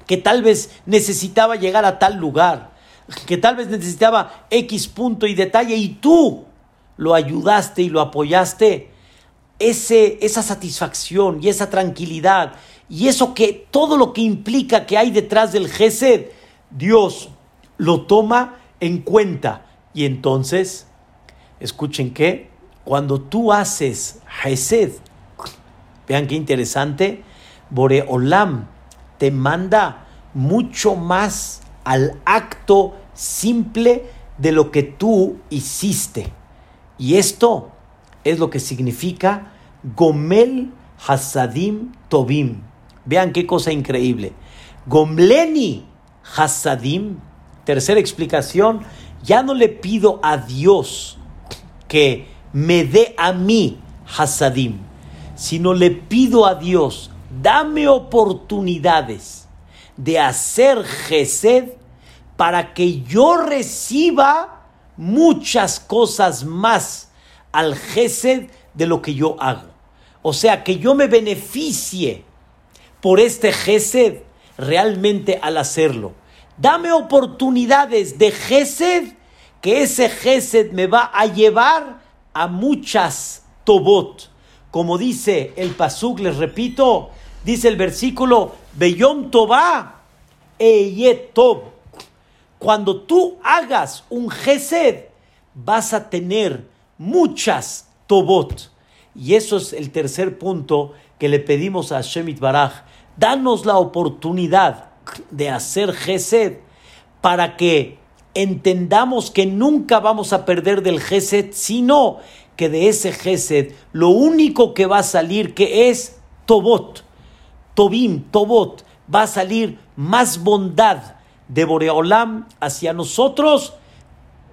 que tal vez necesitaba llegar a tal lugar, que tal vez necesitaba X punto y detalle y tú lo ayudaste y lo apoyaste. Ese, esa satisfacción y esa tranquilidad y eso que todo lo que implica que hay detrás del Gesed, Dios lo toma en cuenta. Y entonces, escuchen que cuando tú haces Gesed, vean qué interesante, Boreolam te manda mucho más al acto simple de lo que tú hiciste. Y esto es lo que significa Gomel Hasadim Tobim. Vean qué cosa increíble. Gomleni Hasadim, tercera explicación, ya no le pido a Dios que me dé a mí Hasadim, sino le pido a Dios, dame oportunidades de hacer Gesed para que yo reciba muchas cosas más al Gesed de lo que yo hago. O sea, que yo me beneficie por este Gesed realmente al hacerlo. Dame oportunidades de Gesed, que ese Gesed me va a llevar a muchas Tobot. Como dice el Pasuk, les repito, dice el versículo, Beyom Tobá, Tob. Cuando tú hagas un Gesed, vas a tener muchas Tobot. Y eso es el tercer punto que le pedimos a Shemit Baraj. Danos la oportunidad de hacer Gesed para que entendamos que nunca vamos a perder del Gesed, sino que de ese Gesed lo único que va a salir que es Tobot, Tobim, Tobot, va a salir más bondad de Boreolam hacia nosotros,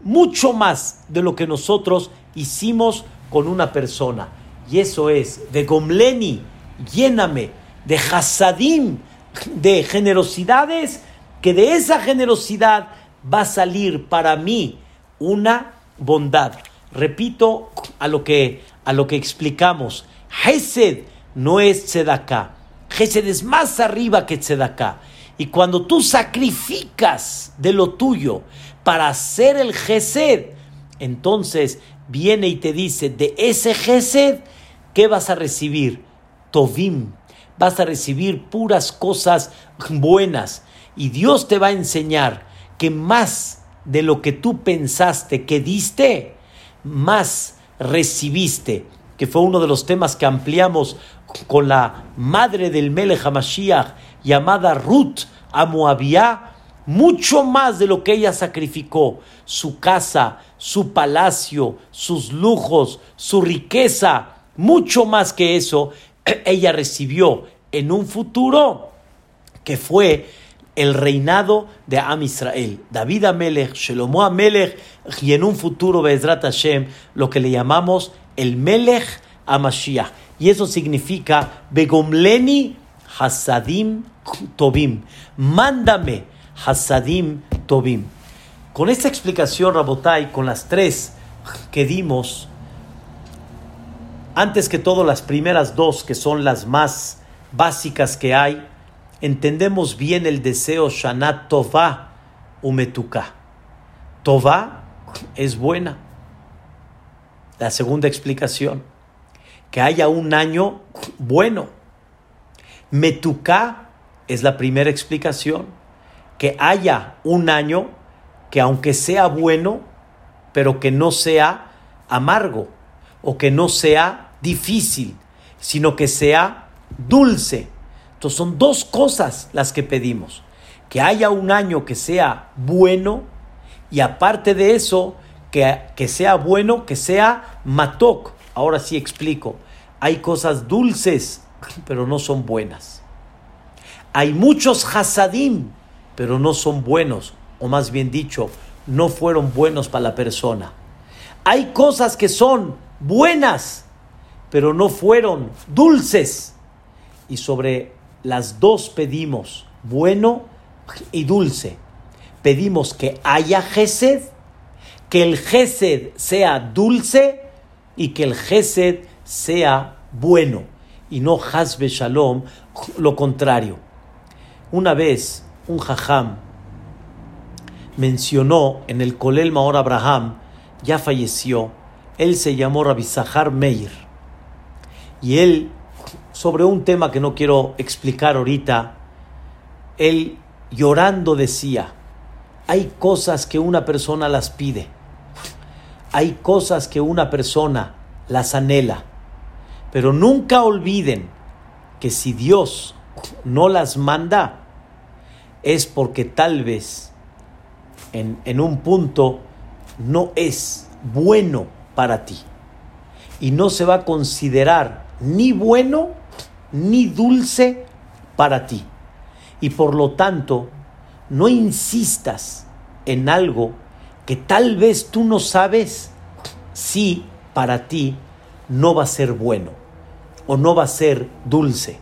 mucho más de lo que nosotros hicimos con una persona. Y eso es, de Gomleni, lléname, de Hasadim, de generosidades, que de esa generosidad va a salir para mí una bondad. Repito a lo que, a lo que explicamos. Hesed no es Tzedakah. Hesed es más arriba que Tzedakah. Y cuando tú sacrificas de lo tuyo para hacer el Gesed, entonces viene y te dice, de ese Gesed, ¿qué vas a recibir? Tovim. Vas a recibir puras cosas buenas. Y Dios te va a enseñar que más de lo que tú pensaste que diste, más recibiste. que fue uno de los temas que ampliamos con la madre del Melech HaMashiach, llamada Ruth a mucho más de lo que ella sacrificó, su casa, su palacio, sus lujos, su riqueza, mucho más que eso, *clears throat* ella recibió en un futuro que fue el reinado de Am Israel. David Amelech, Shelomo Amelech, y en un futuro, Bezrat Hashem, lo que le llamamos el Melech Amashiach. Y eso significa Begomleni Hasadim Tobim. Mándame Hasadim Tobim. Con esta explicación, Rabotai, con las tres que dimos, antes que todo las primeras dos, que son las más básicas que hay, entendemos bien el deseo Shanat Tova Umetuka. Tova es buena. La segunda explicación, que haya un año bueno. Metuka es la primera explicación, que haya un año que aunque sea bueno, pero que no sea amargo o que no sea difícil, sino que sea dulce. Entonces son dos cosas las que pedimos. Que haya un año que sea bueno y aparte de eso, que, que sea bueno, que sea matok. Ahora sí explico. Hay cosas dulces, *laughs* pero no son buenas. Hay muchos hasadim, pero no son buenos, o más bien dicho, no fueron buenos para la persona. Hay cosas que son buenas, pero no fueron dulces. Y sobre las dos pedimos bueno y dulce. Pedimos que haya gesed, que el gesed sea dulce y que el gesed sea bueno y no hasbe shalom, lo contrario. Una vez un jajam mencionó en el Kolel Maor Abraham, ya falleció, él se llamó Rabbi Zahar Meir. Y él, sobre un tema que no quiero explicar ahorita, él llorando decía, hay cosas que una persona las pide, hay cosas que una persona las anhela, pero nunca olviden que si Dios no las manda, es porque tal vez en, en un punto no es bueno para ti. Y no se va a considerar ni bueno ni dulce para ti. Y por lo tanto, no insistas en algo que tal vez tú no sabes si para ti no va a ser bueno o no va a ser dulce.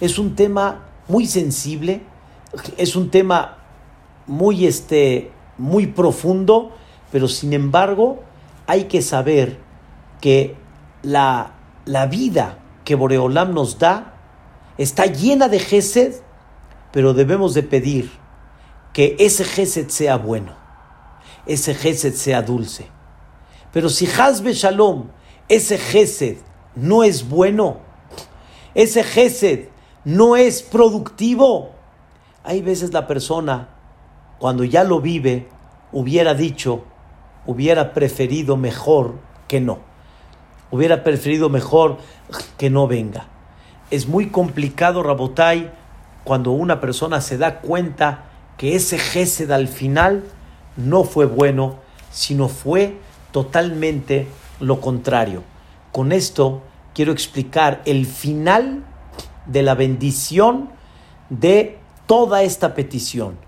Es un tema muy sensible, es un tema muy, este, muy profundo, pero sin embargo hay que saber que la, la vida que Boreolam nos da está llena de gesed, pero debemos de pedir que ese gesed sea bueno, ese gesed sea dulce. Pero si Hazbe Shalom, ese gesed no es bueno, ese gesed no es productivo, hay veces la persona, cuando ya lo vive, hubiera dicho, hubiera preferido mejor que no. Hubiera preferido mejor que no venga. Es muy complicado, Rabotai, cuando una persona se da cuenta que ese Gesed al final no fue bueno, sino fue totalmente lo contrario. Con esto quiero explicar el final de la bendición de toda esta petición.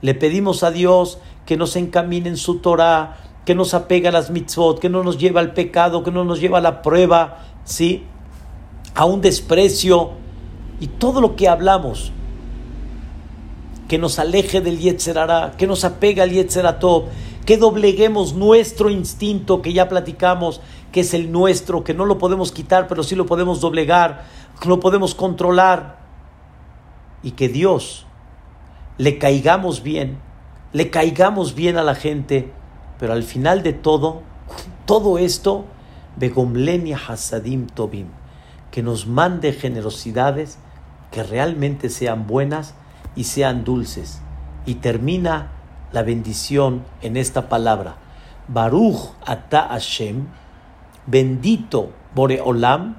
Le pedimos a Dios que nos encamine en su Torah, que nos apega a las mitzvot, que no nos lleva al pecado, que no nos lleva a la prueba, ¿sí? A un desprecio y todo lo que hablamos, que nos aleje del Yetzerara, que nos apega al Yetzeratov, que dobleguemos nuestro instinto que ya platicamos, que es el nuestro, que no lo podemos quitar, pero sí lo podemos doblegar, lo podemos controlar, y que Dios le caigamos bien, le caigamos bien a la gente, pero al final de todo, todo esto, Begomlenia Hasadim Tobim, que nos mande generosidades que realmente sean buenas y sean dulces. Y termina la bendición en esta palabra. Baruch ata Hashem, bendito Boreolam,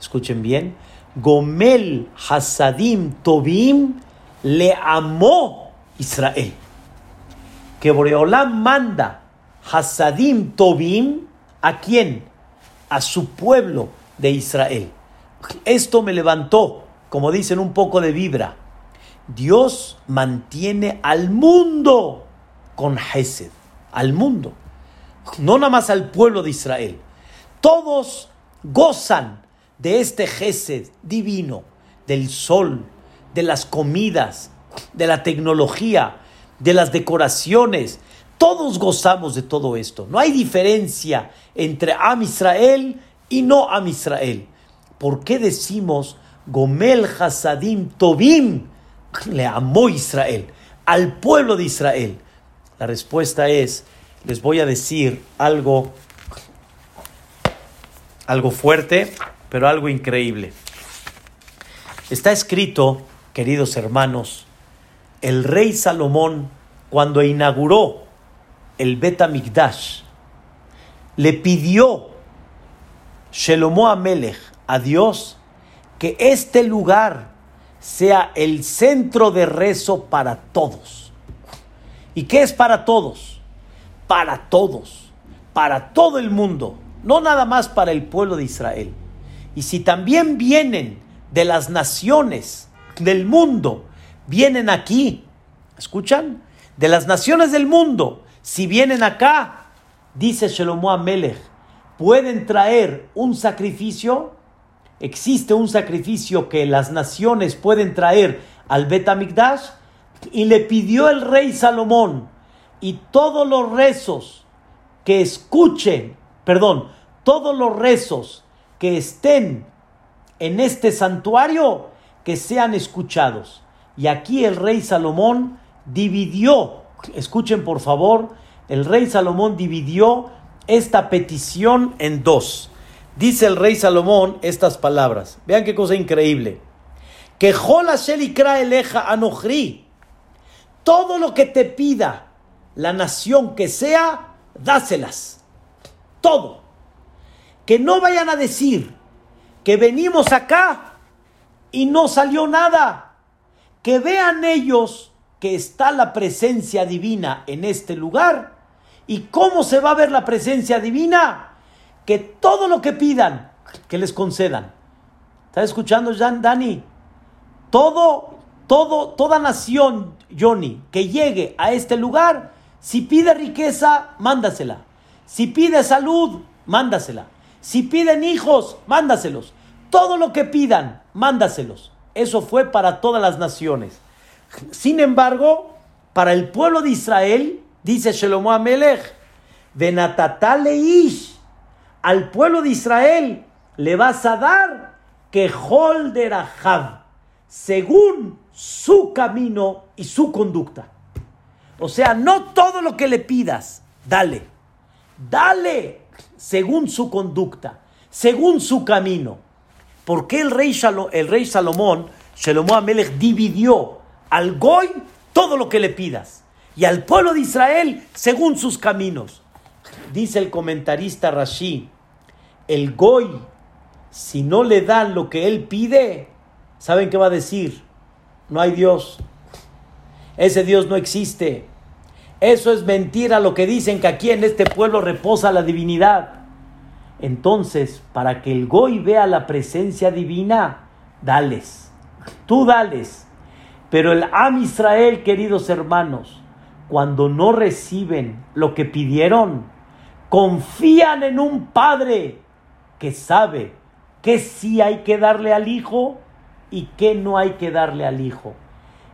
escuchen bien, Gomel Hasadim Tobim le amó Israel. Que Boreolam manda Hasadim Tobim a quién? A su pueblo de Israel. Esto me levantó, como dicen, un poco de vibra. Dios mantiene al mundo con Hesed, al mundo, no nada más al pueblo de Israel. Todos gozan de este Gesed divino, del sol, de las comidas, de la tecnología, de las decoraciones. Todos gozamos de todo esto. No hay diferencia entre Am Israel y no Am Israel. ¿Por qué decimos Gomel Hasadim Tobim? Le amó Israel, al pueblo de Israel. La respuesta es, les voy a decir algo, algo fuerte, pero algo increíble. Está escrito, queridos hermanos, el rey Salomón, cuando inauguró el Bet Mikdash, le pidió Shelomo Amelech a Dios que este lugar sea el centro de rezo para todos. ¿Y qué es para todos? Para todos, para todo el mundo, no nada más para el pueblo de Israel. Y si también vienen de las naciones del mundo, vienen aquí, ¿escuchan? De las naciones del mundo, si vienen acá, dice Shelomo Amelech, pueden traer un sacrificio. Existe un sacrificio que las naciones pueden traer al Betamigdash y le pidió el rey Salomón y todos los rezos que escuchen, perdón, todos los rezos que estén en este santuario, que sean escuchados. Y aquí el rey Salomón dividió, escuchen por favor, el rey Salomón dividió esta petición en dos. Dice el rey Salomón estas palabras. Vean qué cosa increíble. Que Jola Shelikra eleja anochri. Todo lo que te pida la nación que sea, dáselas. Todo que no vayan a decir que venimos acá y no salió nada. Que vean ellos que está la presencia divina en este lugar. ¿Y cómo se va a ver la presencia divina? Que todo lo que pidan, que les concedan. ¿Estás escuchando, Jan, Dani? Todo, todo, toda nación, Johnny, que llegue a este lugar, si pide riqueza, mándasela. Si pide salud, mándasela. Si piden hijos, mándaselos. Todo lo que pidan, mándaselos. Eso fue para todas las naciones. Sin embargo, para el pueblo de Israel, dice Shelomo Amelech, al pueblo de Israel le vas a dar que Holderahab, según su camino y su conducta. O sea, no todo lo que le pidas, dale. Dale según su conducta, según su camino. ¿Por qué el rey, el rey Salomón, Shalomó Amelech, dividió al Goy todo lo que le pidas y al pueblo de Israel según sus caminos? Dice el comentarista Rashi, el Goy, si no le dan lo que él pide, ¿saben qué va a decir? No hay Dios. Ese Dios no existe. Eso es mentira lo que dicen que aquí en este pueblo reposa la divinidad. Entonces, para que el Goy vea la presencia divina, dales. Tú dales. Pero el Am Israel, queridos hermanos, cuando no reciben lo que pidieron, confían en un padre que sabe que sí hay que darle al hijo y que no hay que darle al hijo.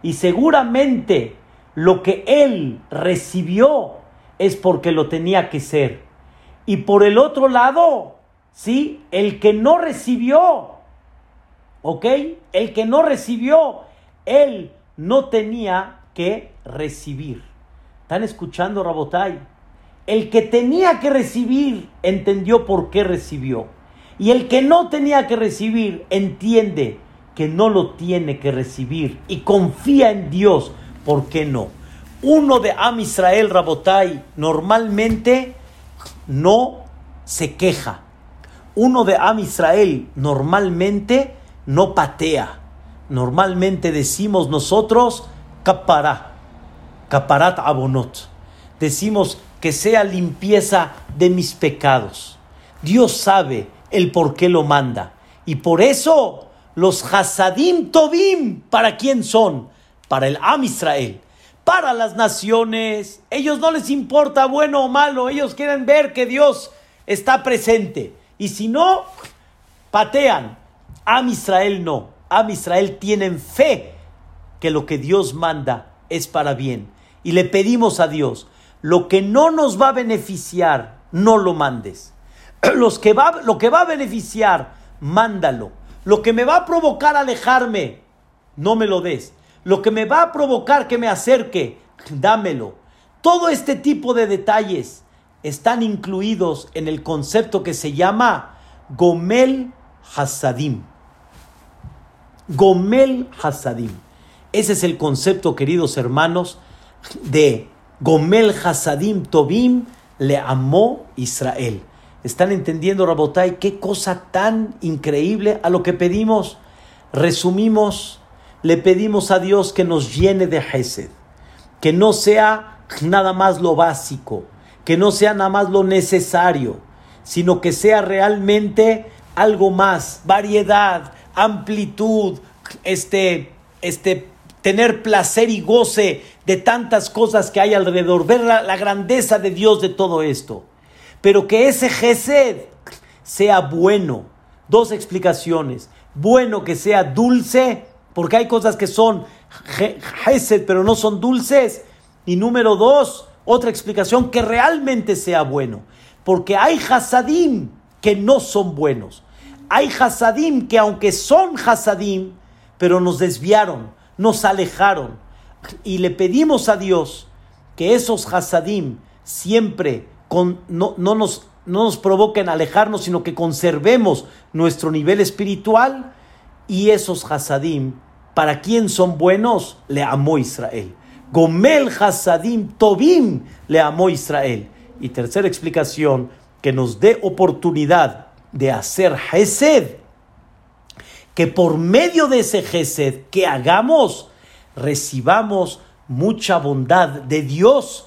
Y seguramente lo que él recibió es porque lo tenía que ser. Y por el otro lado, ¿sí? El que no recibió, ¿ok? El que no recibió, él no tenía que recibir. ¿Están escuchando, Rabotai? El que tenía que recibir entendió por qué recibió. Y el que no tenía que recibir entiende que no lo tiene que recibir y confía en Dios ¿Por qué no? Uno de Am Israel Rabotai normalmente no se queja. uno de Am Israel normalmente no patea. Normalmente decimos nosotros, capará, caparat abonot. Decimos que sea limpieza de mis pecados. Dios sabe el por qué lo manda. Y por eso los Hasadim Tobim, ¿para quién son? Para el Am Israel. Para las naciones, ellos no les importa bueno o malo, ellos quieren ver que Dios está presente. Y si no, patean. Am Israel no. Am Israel tienen fe que lo que Dios manda es para bien. Y le pedimos a Dios, lo que no nos va a beneficiar, no lo mandes. *clears throat* Los que va, lo que va a beneficiar, mándalo. Lo que me va a provocar alejarme, no me lo des. Lo que me va a provocar que me acerque, *clears throat* dámelo. Todo este tipo de detalles están incluidos en el concepto que se llama Gomel Hasadim. Gomel Hasadim. Ese es el concepto, queridos hermanos, de Gomel Hasadim Tobim le amó Israel. ¿Están entendiendo, Rabotai, qué cosa tan increíble a lo que pedimos? Resumimos, le pedimos a Dios que nos llene de Hesed, que no sea nada más lo básico, que no sea nada más lo necesario, sino que sea realmente algo más, variedad, amplitud, este, este, tener placer y goce de tantas cosas que hay alrededor, ver la, grandeza de Dios de todo esto. Pero que ese Gesed sea bueno. Dos explicaciones. Bueno que sea dulce, porque hay cosas que son Gesed pero no son dulces. Y número dos, otra explicación, que realmente sea bueno. Porque hay Hasadim que no son buenos. Hay Hasadim que aunque son Hasadim, pero nos desviaron, nos alejaron. Y le pedimos a Dios que esos Hasadim siempre con, no, no, nos, no nos provoquen alejarnos, sino que conservemos nuestro nivel espiritual. Y esos Hasadim, ¿para quién son buenos? Le amó Israel. Gomel Hasadim Tobim le amó Israel. Y tercera explicación, que nos dé oportunidad de hacer Hesed. Que por medio de ese Hesed que hagamos, recibamos mucha bondad de Dios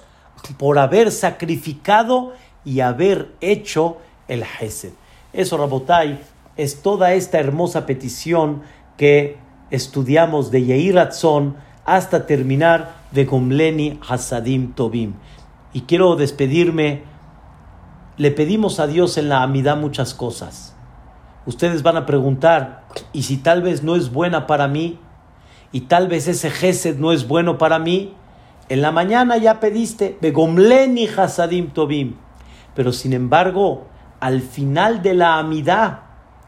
por haber sacrificado y haber hecho el Hesed. Eso, Rabotai, es toda esta hermosa petición que estudiamos de Yeir hasta terminar de Gomleni Hasadim Tobim. Y quiero despedirme. Le pedimos a Dios en la amidad muchas cosas. Ustedes van a preguntar, ¿y si tal vez no es buena para mí? ¿Y tal vez ese Gesed no es bueno para mí? En la mañana ya pediste, Begomleni Hasadim Tobim. Pero sin embargo, al final de la amidad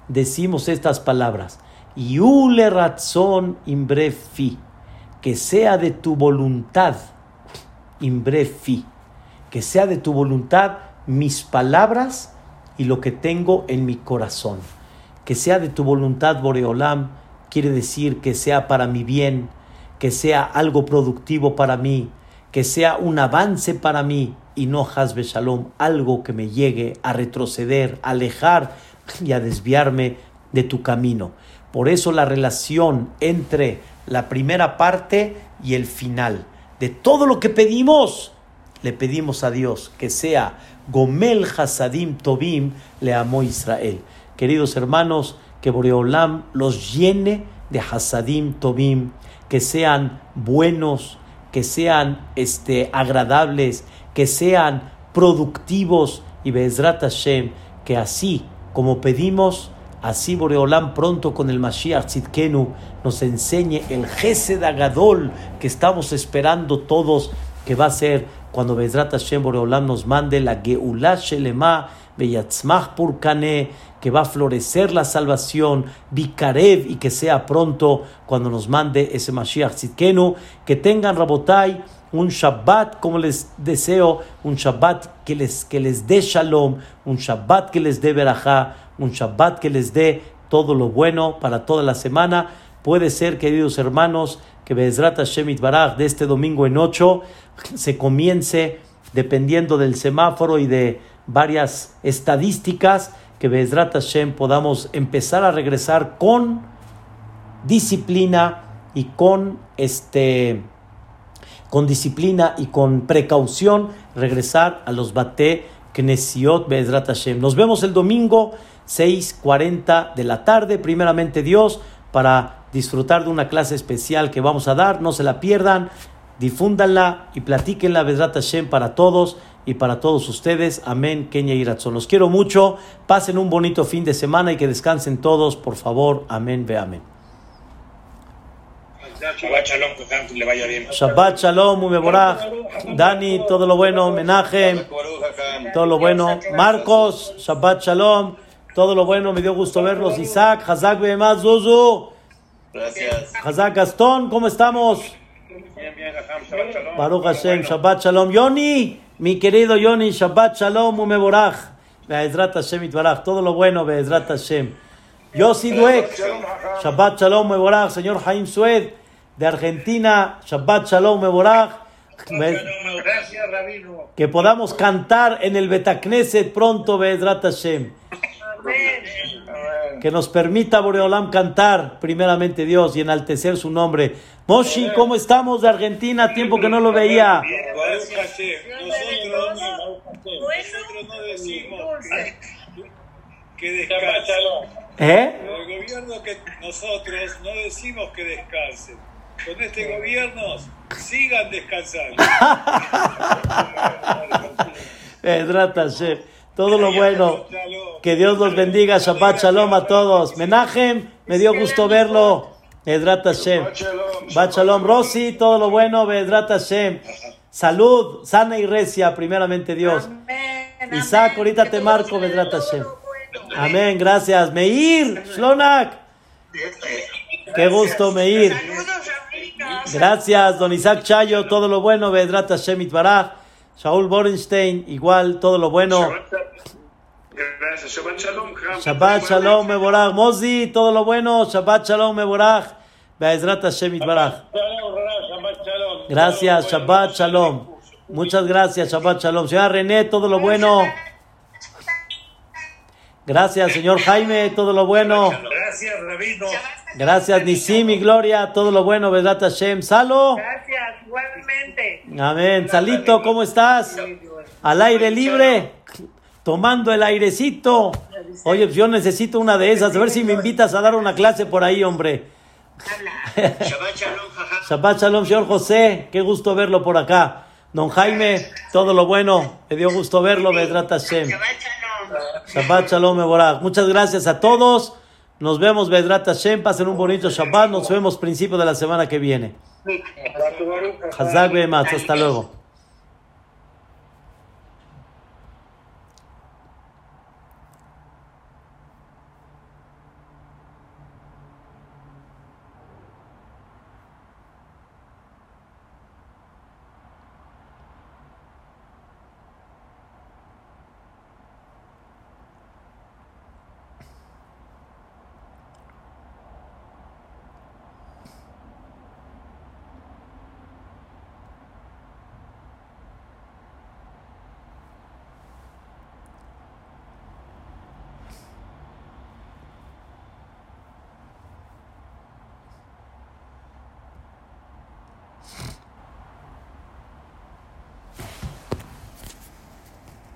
decimos estas palabras. Yule Ratzon Imbrefi que sea de tu voluntad, imbrefi, que sea de tu voluntad mis palabras y lo que tengo en mi corazón. Que sea de tu voluntad, Boreolam, quiere decir que sea para mi bien, que sea algo productivo para mí, que sea un avance para mí y no Hasbe Shalom, algo que me llegue a retroceder, a alejar y a desviarme de tu camino. Por eso la relación entre la primera parte y el final. De todo lo que pedimos, le pedimos a Dios que sea Gomel Hasadim Tobim, le amó Israel. Queridos hermanos, que Boreolam los llene de Hasadim Tobim, que sean buenos, que sean este, agradables, que sean productivos y Bezrat Hashem, que así como pedimos, Así Boreolam pronto con el Mashiach Tzidkenu nos enseñe el Gesed Agadol que estamos esperando todos, que va a ser cuando Bezrat Hashem Boreolam nos mande la Geulah Shelema Beyatzmach Purkane, que va a florecer la salvación, Bikarev, y que sea pronto cuando nos mande ese Mashiach Tzidkenu, que tengan Rabotai un Shabbat como les deseo, un Shabbat que les, que les dé Shalom, un Shabbat que les dé Berajá, un Shabbat que les dé todo lo bueno para toda la semana. Puede ser, queridos hermanos, que Bezrat Hashem Baraj de este domingo en 8 se comience, dependiendo del semáforo y de varias estadísticas, que Bezrat Hashem podamos empezar a regresar con disciplina y con este con disciplina y con precaución regresar a los Bate Knesiot Bezrat Hashem. Nos vemos el domingo 6:40 de la tarde, primeramente Dios, para disfrutar de una clase especial que vamos a dar, no se la pierdan, difúndanla y platíquenla Bezrat Hashem para todos y para todos ustedes. Amén, Kenya y Ratzon. Los quiero mucho. Pasen un bonito fin de semana y que descansen todos, por favor. Amén, ve amén. Shabbat Shalom, que le vaya bien. Shabbat Shalom, Dani, todo lo bueno. Menaje, todo lo bueno. Marcos, Shabbat Shalom, todo lo bueno. Me dio gusto verlos. Isaac, Hazak Behemaz, Zuzu. Gracias. Hazak Gastón, ¿cómo estamos? Bien, bien, Shabbat Shalom. Baruch Hashem, Shabbat Shalom. Yoni, mi querido Yoni, Shabbat Shalom, Umeborach. Be'ezrat Hashem Itbarach, todo lo bueno, Be'ezrat Hashem. Yossi Duek, Shabbat Shalom, Umeborach. Señor Haim Sued, de Argentina, Shabbat Shalom, Umeborach. Gracias, Rabino. Que podamos cantar en el Betacneset pronto, Be'ezrat Hashem. Que nos permita Boreolam cantar, primeramente Dios, y enaltecer su nombre. Moshi, ¿cómo estamos de Argentina? Tiempo que no lo veía. Nosotros, no decimos que, descansen. ¿Eh? El gobierno que nosotros no decimos que descansen. Con este gobierno sigan descansando. *laughs* Hashem. Todo lo bueno. Que Dios los bendiga. Shabbat Shalom a todos. Menajem, me dio gusto verlo. Bedrat Hashem. Shabbat Shalom. Rosy, todo lo bueno. Bedrat Hashem. Salud, sana y recia, primeramente Dios. Isaac, ahorita te marco, Bedrat Hashem. Amén, gracias. Meir, Shlonak. Qué gusto, Meir. Gracias, don Isaac Chayo, todo lo bueno. Bedrat Hashem Itbaraj. Shaul Borenstein, igual, todo lo bueno. Gracias. Shabbat Shalom. Shabbat Shalom Meborach. Mozi, todo lo bueno. Shabbat Shalom Meborach. Be'ezrat Hashem Itbarach. Gracias, Shabbat Shalom. Muchas gracias, Shabbat Shalom. Señora René, todo lo bueno. Gracias, señor Jaime, todo lo bueno. Gracias, Rabino. Gracias, Nisim y Gloria, todo lo bueno. Be'ezrat Hashem. Salo. Gracias, igualmente. Amén. Salito, ¿cómo estás? Al aire libre, tomando el airecito. Oye, pues yo necesito una de esas. A ver si me invitas a dar una clase por ahí, hombre. Shabbat Shalom, jaja. Shabbat Shalom, señor José. Qué gusto verlo por acá. Don Jaime, todo lo bueno. Me dio gusto verlo, Bedrat Hashem. Shabbat Shalom, Meborach. Muchas gracias a todos. Nos vemos, Bedrat Hashem. Pasen un bonito Shabbat. Nos vemos principio de la semana que viene. Hazak. Hasta luego.